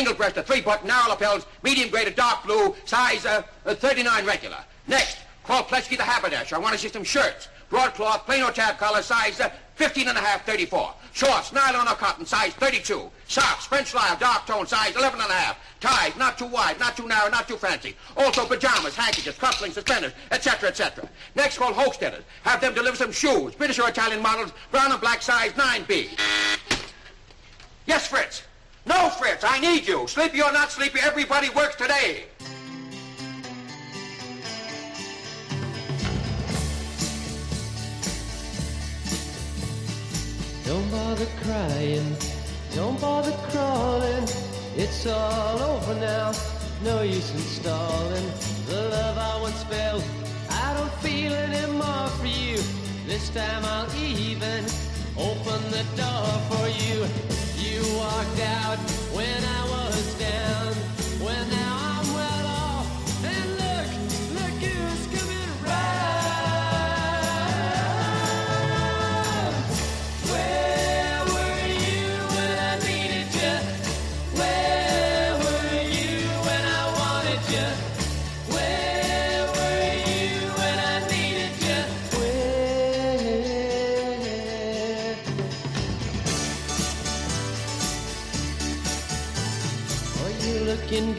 their shop. Single-breasted, three-button, narrow lapels, medium-graded, dark blue, size uh, uh, 39 regular. Next, call Plesky the haberdasher. I want to see some shirts. Broadcloth, plain or tab collar, size uh, 15 and a half, 34. Shorts, nylon or cotton, size 32. Socks, French lisle, dark tone, size 11 and a half. Ties, not too wide, not too narrow, not too fancy. Also pajamas, handkerchiefs, cufflinks, suspenders, etc., etc. Next, call Hochstetter. Have them deliver some shoes, British or Italian models, brown and black, size 9B. Yes, Fritz. No, Fritz, I need you. Sleepy or not sleepy, everybody works today. Don't bother crying, don't bother crawling. It's all over now, no use in stalling. The love I once felt, I don't feel anymore for you. This time I'll even open the door for you. You walked out when I was down,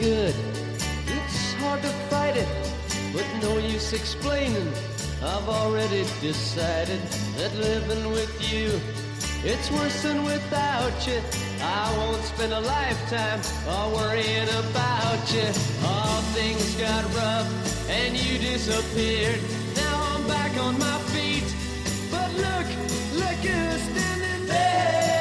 good? It's hard to fight it, but no use explaining. I've already decided that living with you, it's worse than without you. I won't spend a lifetime worrying about you. All things got rough and you disappeared. Now I'm back on my feet, but look, look who's standing there.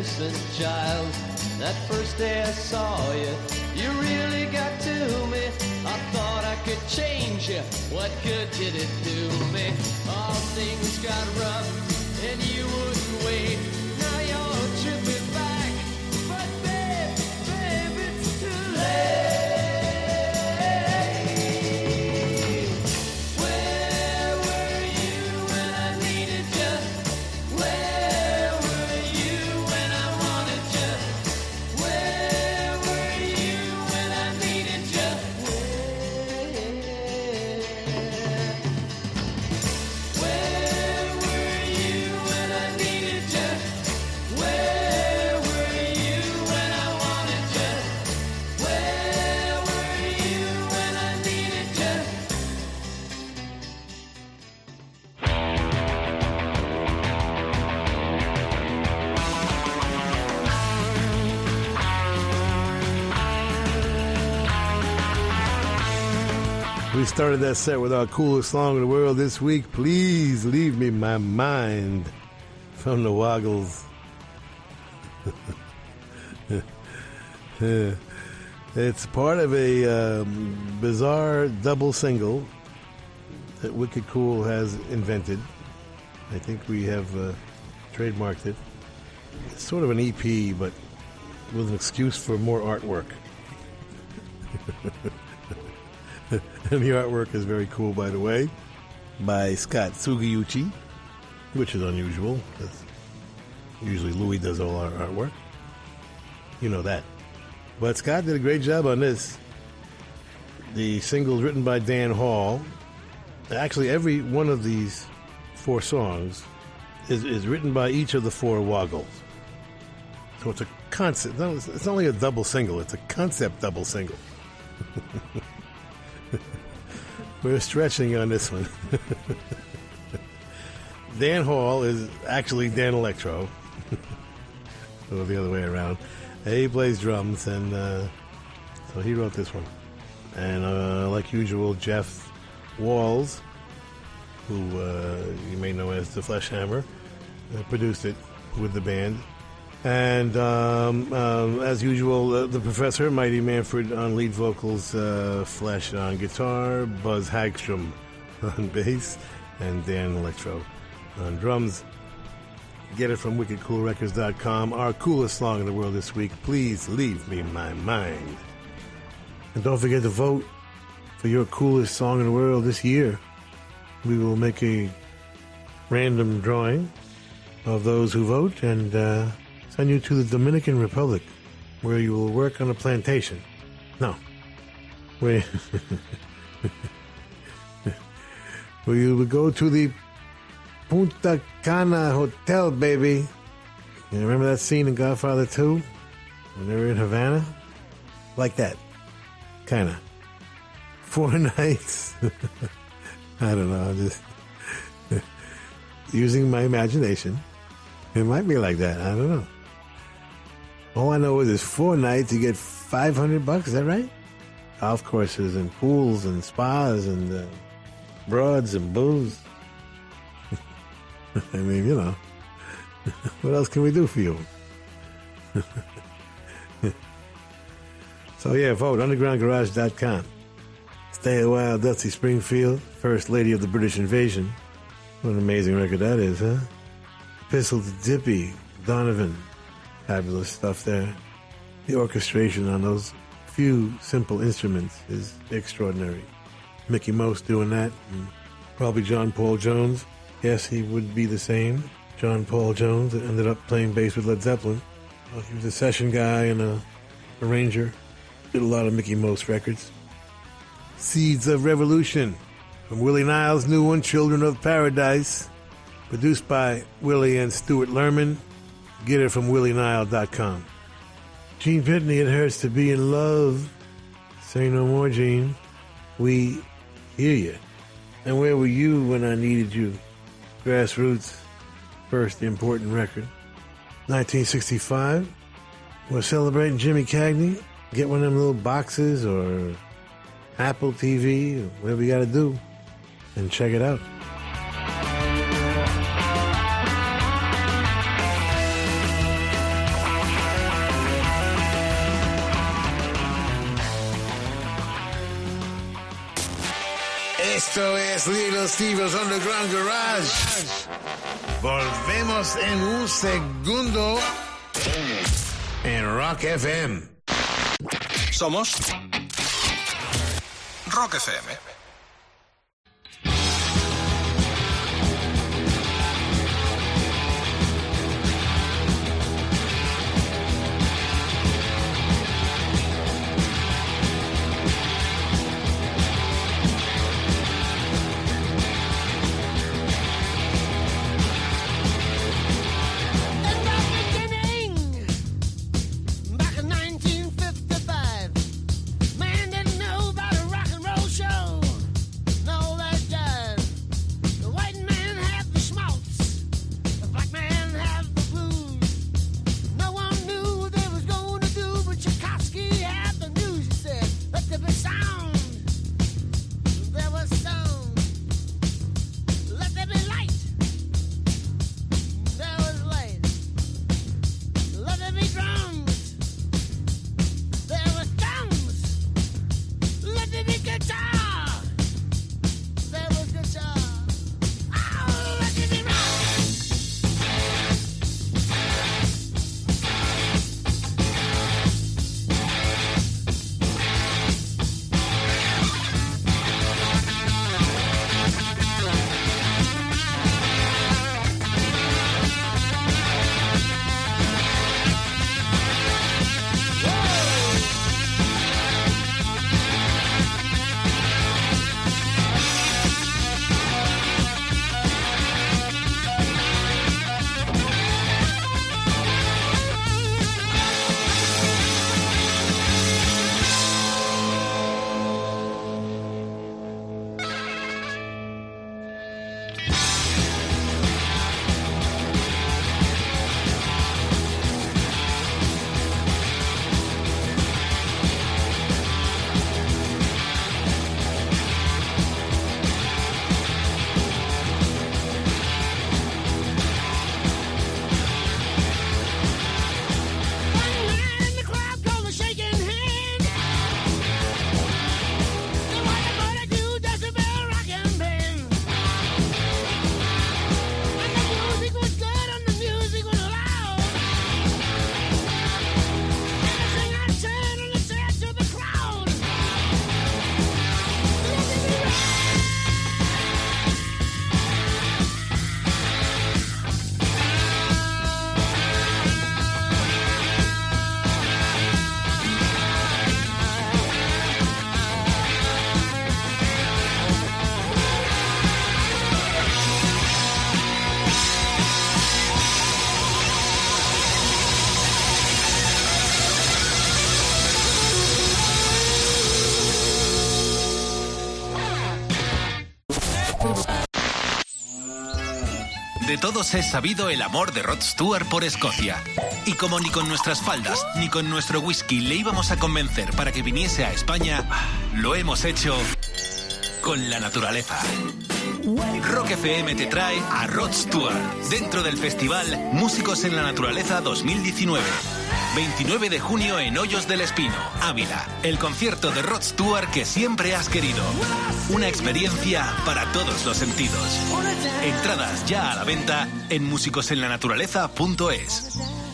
Innocent child. That first day I saw you, you really got to me. I thought I could change you. What good did it do me? All things got rough and you wouldn't wait. Now you're tripping back. But babe, babe, it's too late. We started that set with our coolest song in the world this week. Please leave me my mind from the Woggles. it's part of a um, bizarre double single that Wicked Cool has invented. I think we have uh, trademarked it. It's sort of an EP, but with an excuse for more artwork. and the artwork is very cool, by the way, by Scott Sugiuchi, which is unusual usually Louis does all our artwork. You know that. But Scott did a great job on this. The single's written by Dan Hall. Actually, every one of these four songs is, is written by each of the four Woggles. So it's a concept. It's it's only a double single. It's a concept double single. We're stretching on this one. Dan Hall is actually Dan Electro. or the other way around. He plays drums, and uh, so he wrote this one. And uh, like usual, Jeff Walls, who uh, you may know as the Flesh Hammer, uh, produced it with the band. And um, um, as usual, uh, the professor, Mighty Manfred on lead vocals, uh, Flesh on guitar, Buzz Hagstrom on bass, and Dan Electro on drums. Get it from wickedcoolrecords.com. Our coolest song in the world this week, Please Leave Me My Mind. And don't forget to vote for your coolest song in the world this year. We will make a random drawing of those who vote and uh, send you to the Dominican Republic, where you will work on a plantation. No, where, where you will go to the Punta Cana Hotel, baby. You remember that scene in Godfather 2? When they were in Havana? Like that. Kinda. Four nights. I don't know. I'm just using my imagination. It might be like that. I don't know. All I know is it's four nights. You get 500 bucks. Is that right? Golf courses and pools and spas and uh, broads and booze. I mean, you know, what else can we do for you? so yeah, vote undergroundgarage.com. Stay a while, Dusty Springfield, First Lady of the British Invasion. What an amazing record that is, huh? Epistle to Dippy, Donovan. Fabulous stuff there. The orchestration on those few simple instruments is extraordinary. Mickie Most doing that, and probably John Paul Jones. Yes, he would be the same. John Paul Jones ended up playing bass with Led Zeppelin. Well, he was a session guy and a arranger. Did a lot of Mickie Most records. Seeds of Revolution from Willie Nile's new one, Children of Paradise. Produced by Willie and Stewart Lerman. Get it from willienile.com. Gene Pitney, it hurts to be in love. Say no more, Gene. We hear you. And where were you when I needed you? Grassroots, first important record. 1965. We're celebrating Jimmy Cagney. Get one of them little boxes or Apple TV, whatever you got to do, and check it out. Steve's Underground Garage. Volvemos en un segundo en Rock FM. Somos Rock FM. De todos es sabido el amor de Rod Stewart por Escocia. Y como ni con nuestras faldas ni con nuestro whisky le íbamos a convencer para que viniese a España, lo hemos hecho con la naturaleza. Rock FM te trae a Rod Stewart dentro del festival Músicos en la Naturaleza 2019. 29 de junio en Hoyos del Espino, Ávila. El concierto de Rod Stewart que siempre has querido. Una experiencia para todos los sentidos. Entradas ya a la venta en músicosenlanaturaleza.es.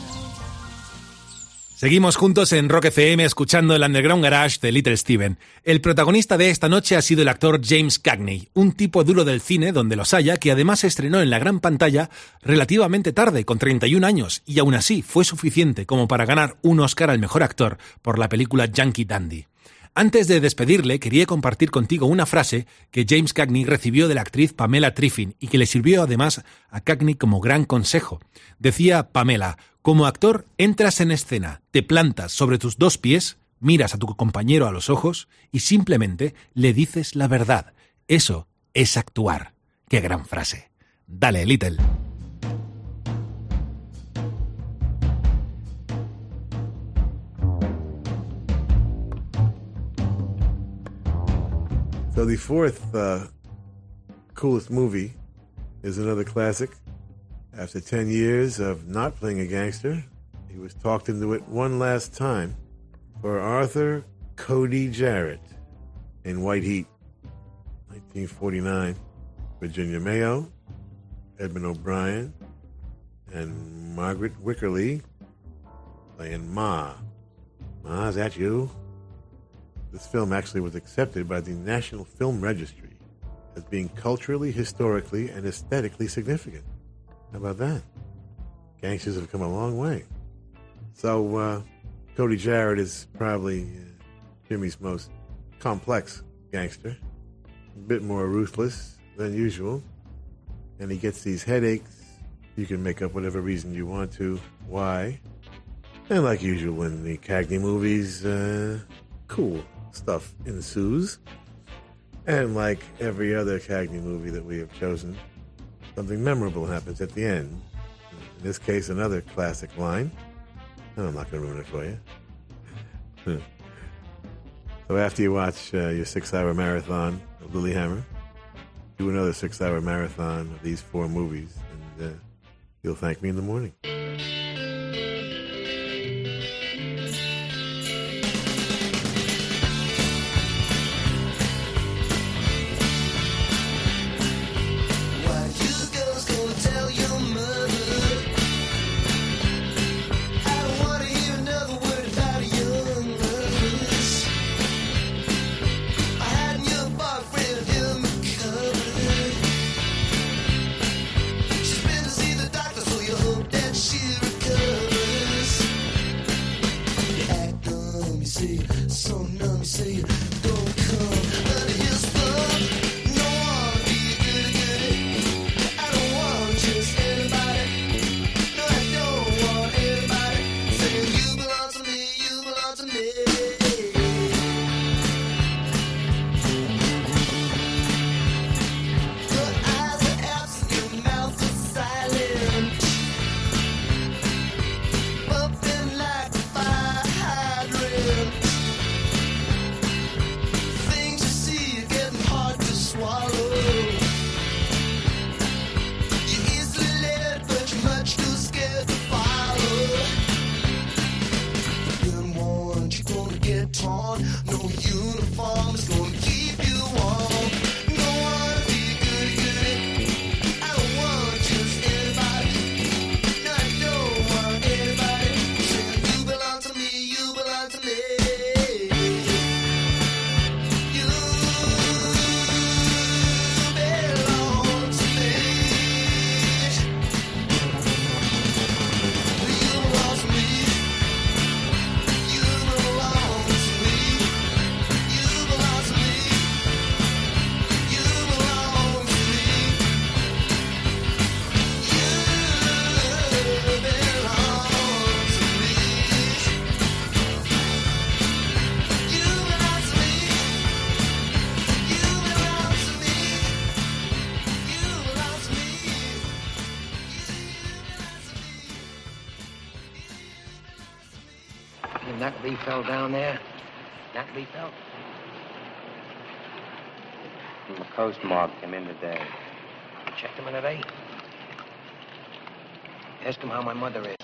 Seguimos juntos en Rock FM escuchando el Underground Garage de Little Steven. El protagonista de esta noche ha sido el actor James Cagney, un tipo duro del cine donde los haya, que además se estrenó en la gran pantalla relativamente tarde, con 31 años, y aún así fue suficiente como para ganar un Oscar al mejor actor por la película Yankee Dandy. Antes de despedirle, quería compartir contigo una frase que James Cagney recibió de la actriz Pamela Triffin y que le sirvió además a Cagney como gran consejo. Decía Pamela, como actor entras en escena, te plantas sobre tus dos pies, miras a tu compañero a los ojos y simplemente le dices la verdad. Eso es actuar. Qué gran frase. Dale, Little. So the fourth uh, coolest movie is another classic. After 10 years of not playing a gangster, he was talked into it one last time for Arthur Cody Jarrett in White Heat, 1949. Virginia Mayo, Edmund O'Brien, and Margaret Wycherly playing Ma. Ma, is that you? This film actually was accepted by the National Film Registry as being culturally, historically, and aesthetically significant. How about that? Gangsters have come a long way. So, uh, Cody Jarrett is probably uh, Jimmy's most complex gangster, a bit more ruthless than usual, and he gets these headaches. You can make up whatever reason you want to why. And like usual in the Cagney movies, uh, cool stuff ensues. And like every other Cagney movie that we have chosen, something memorable happens at the end. In this case, another classic line. No, I'm not going to ruin it for you. so after you watch uh, your six-hour marathon of Lilyhammer, do another six-hour marathon of these four movies, and uh, you'll thank me in the morning. postmark came in today. I checked him in at eight. Asked him how my mother is.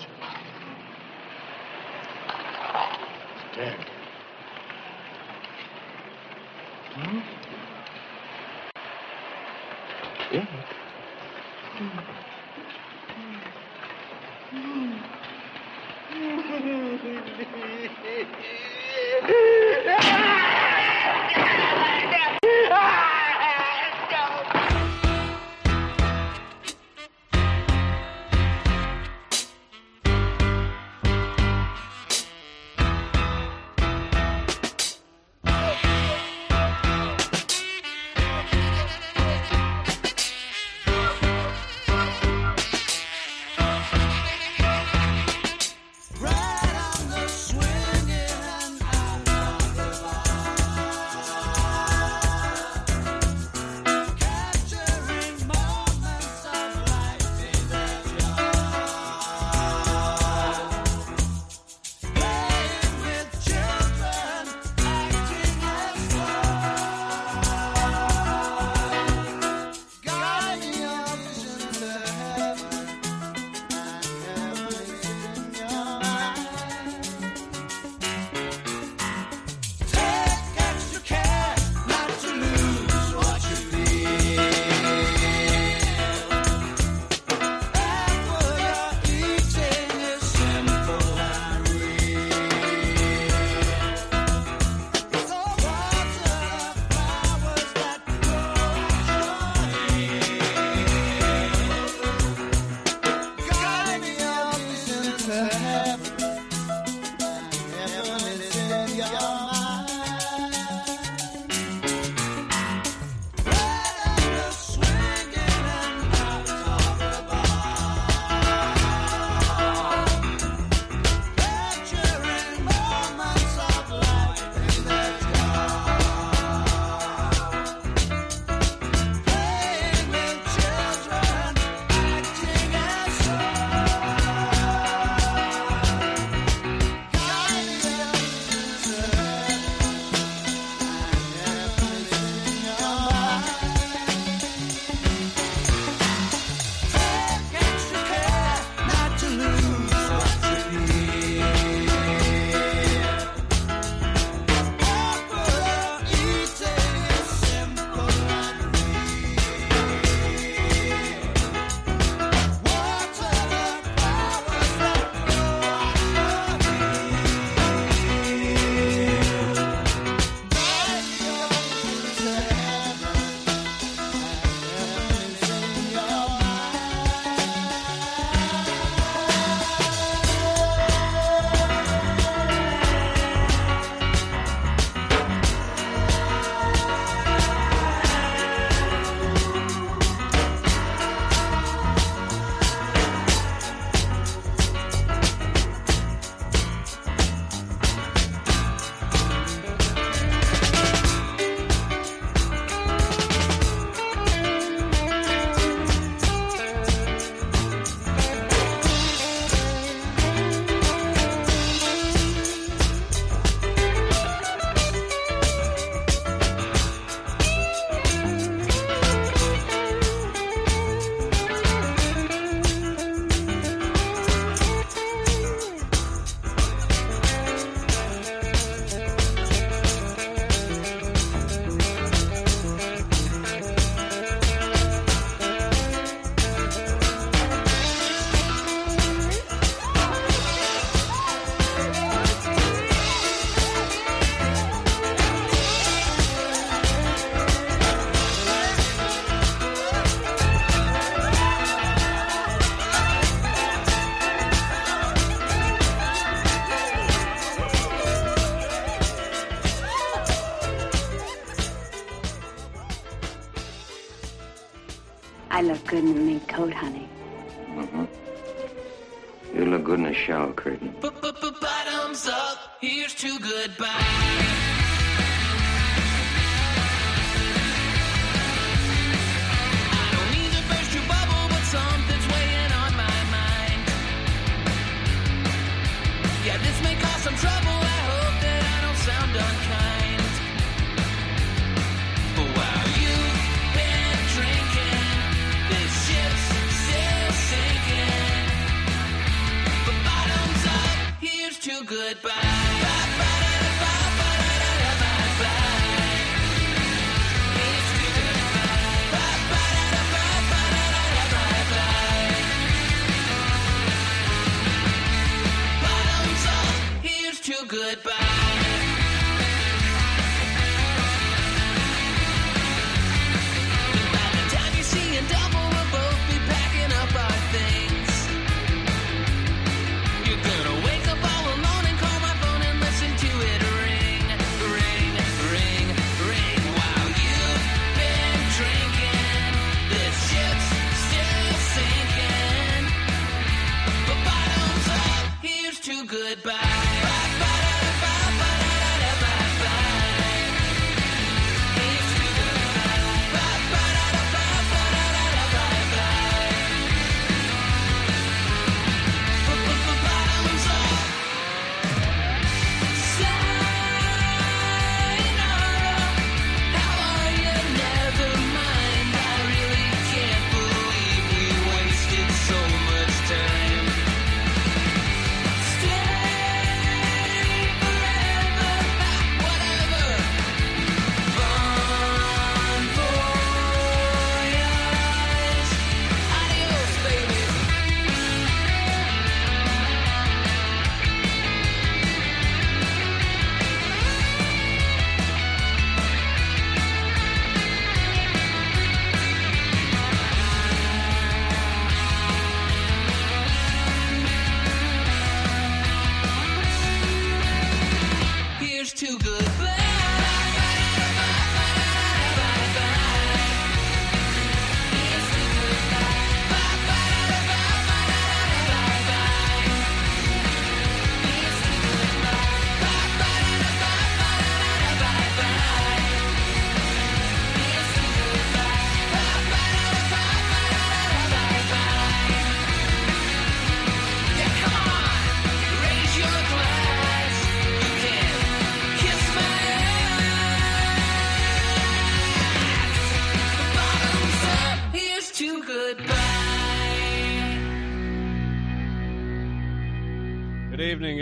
goodbye.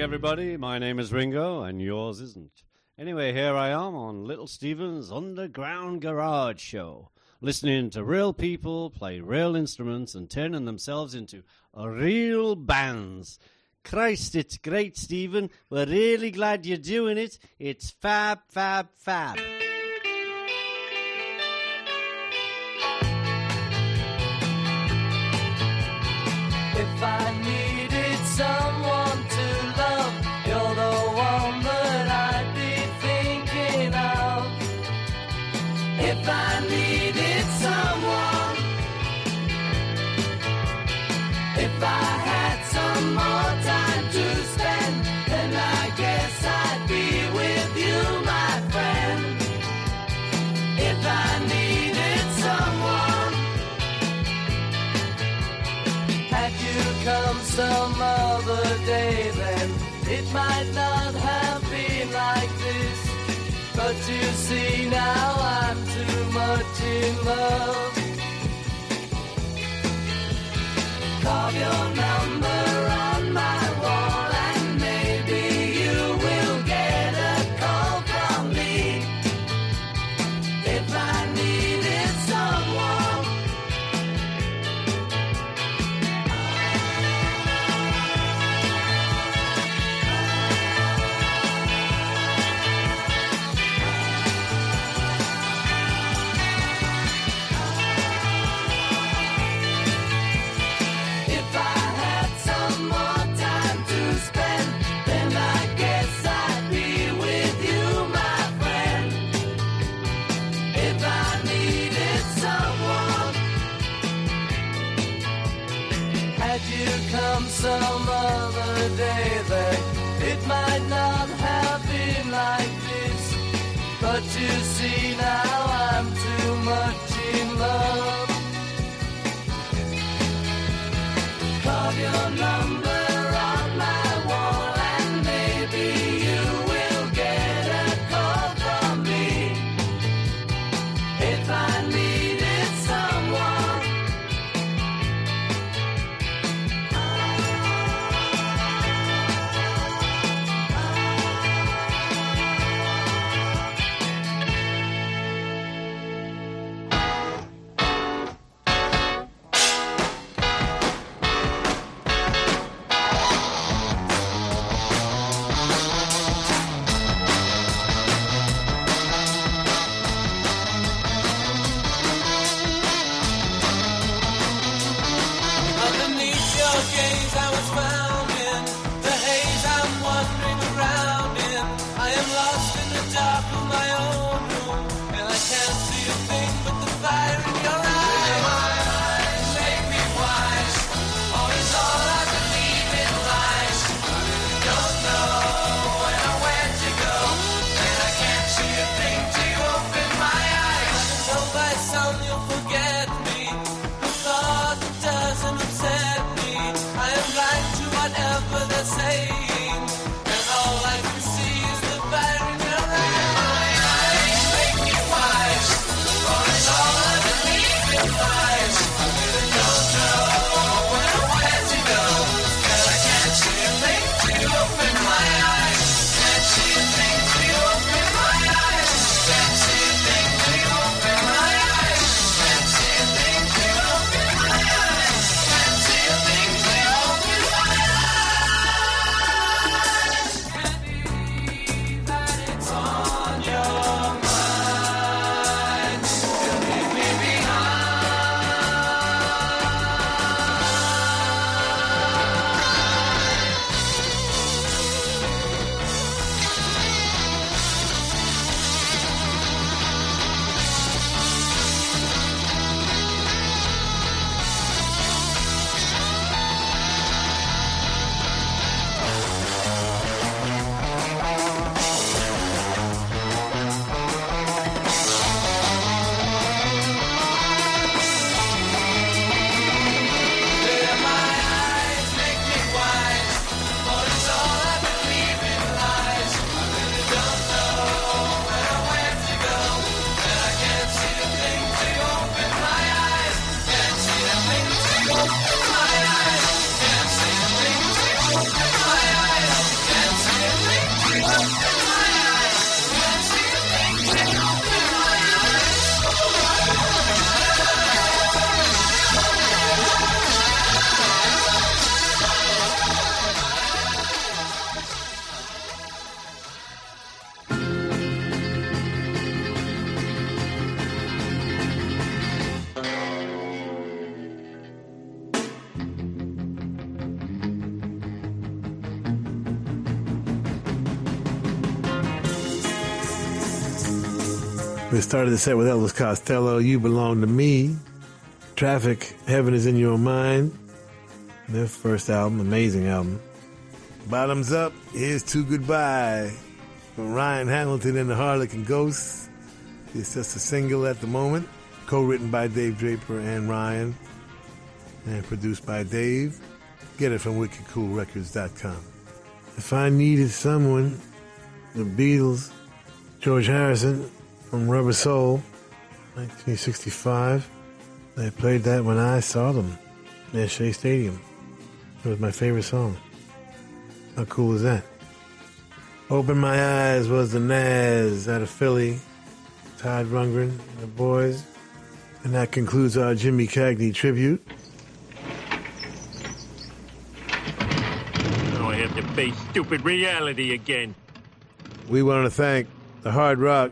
everybody. My name is Ringo, and yours isn't. Anyway, here I am on Little Steven's Underground Garage Show, listening to real people play real instruments and turning themselves into real bands. Christ, it's great, Steven. We're really glad you're doing it. It's fab, fab, fab. If I you see now? Started the set with Elvis Costello, You Belong to Me. Traffic, Heaven is in Your Mind. Their first album, amazing album. Bottoms Up, Here's To Goodbye from Ryan Hamilton and the Harlequin Ghosts. It's just a single at the moment, co written by Dave Draper and Ryan, and produced by Dave. Get it from wickedcoolrecords.com. If I needed someone, the Beatles, George Harrison from Rubber Soul, 1965. They played that when I saw them at Shea Stadium. It was my favorite song. How cool is that? Open My Eyes was the Nazz out of Philly, Todd Rundgren and the boys. And that concludes our Jimmy Cagney tribute. Now I have to face stupid reality again. We want to thank the Hard Rock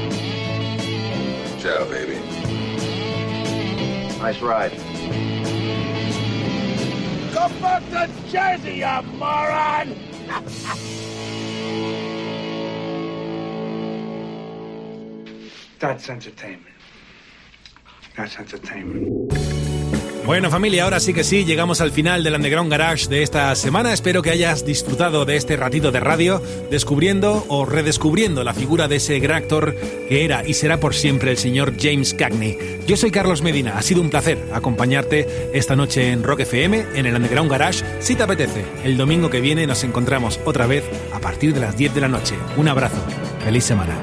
Ciao, baby. Nice ride. Come back to Jersey, you moron! That's entertainment. That's entertainment. Bueno familia, ahora sí que sí, llegamos al final del Underground Garage de esta semana. Espero que hayas disfrutado de este ratito de radio, descubriendo o redescubriendo la figura de ese gran actor que era y será por siempre el señor James Cagney. Yo soy Carlos Medina, ha sido un placer acompañarte esta noche en Rock FM, en el Underground Garage, si te apetece. El domingo que viene nos encontramos otra vez a partir de las 10 de la noche. Un abrazo, feliz semana.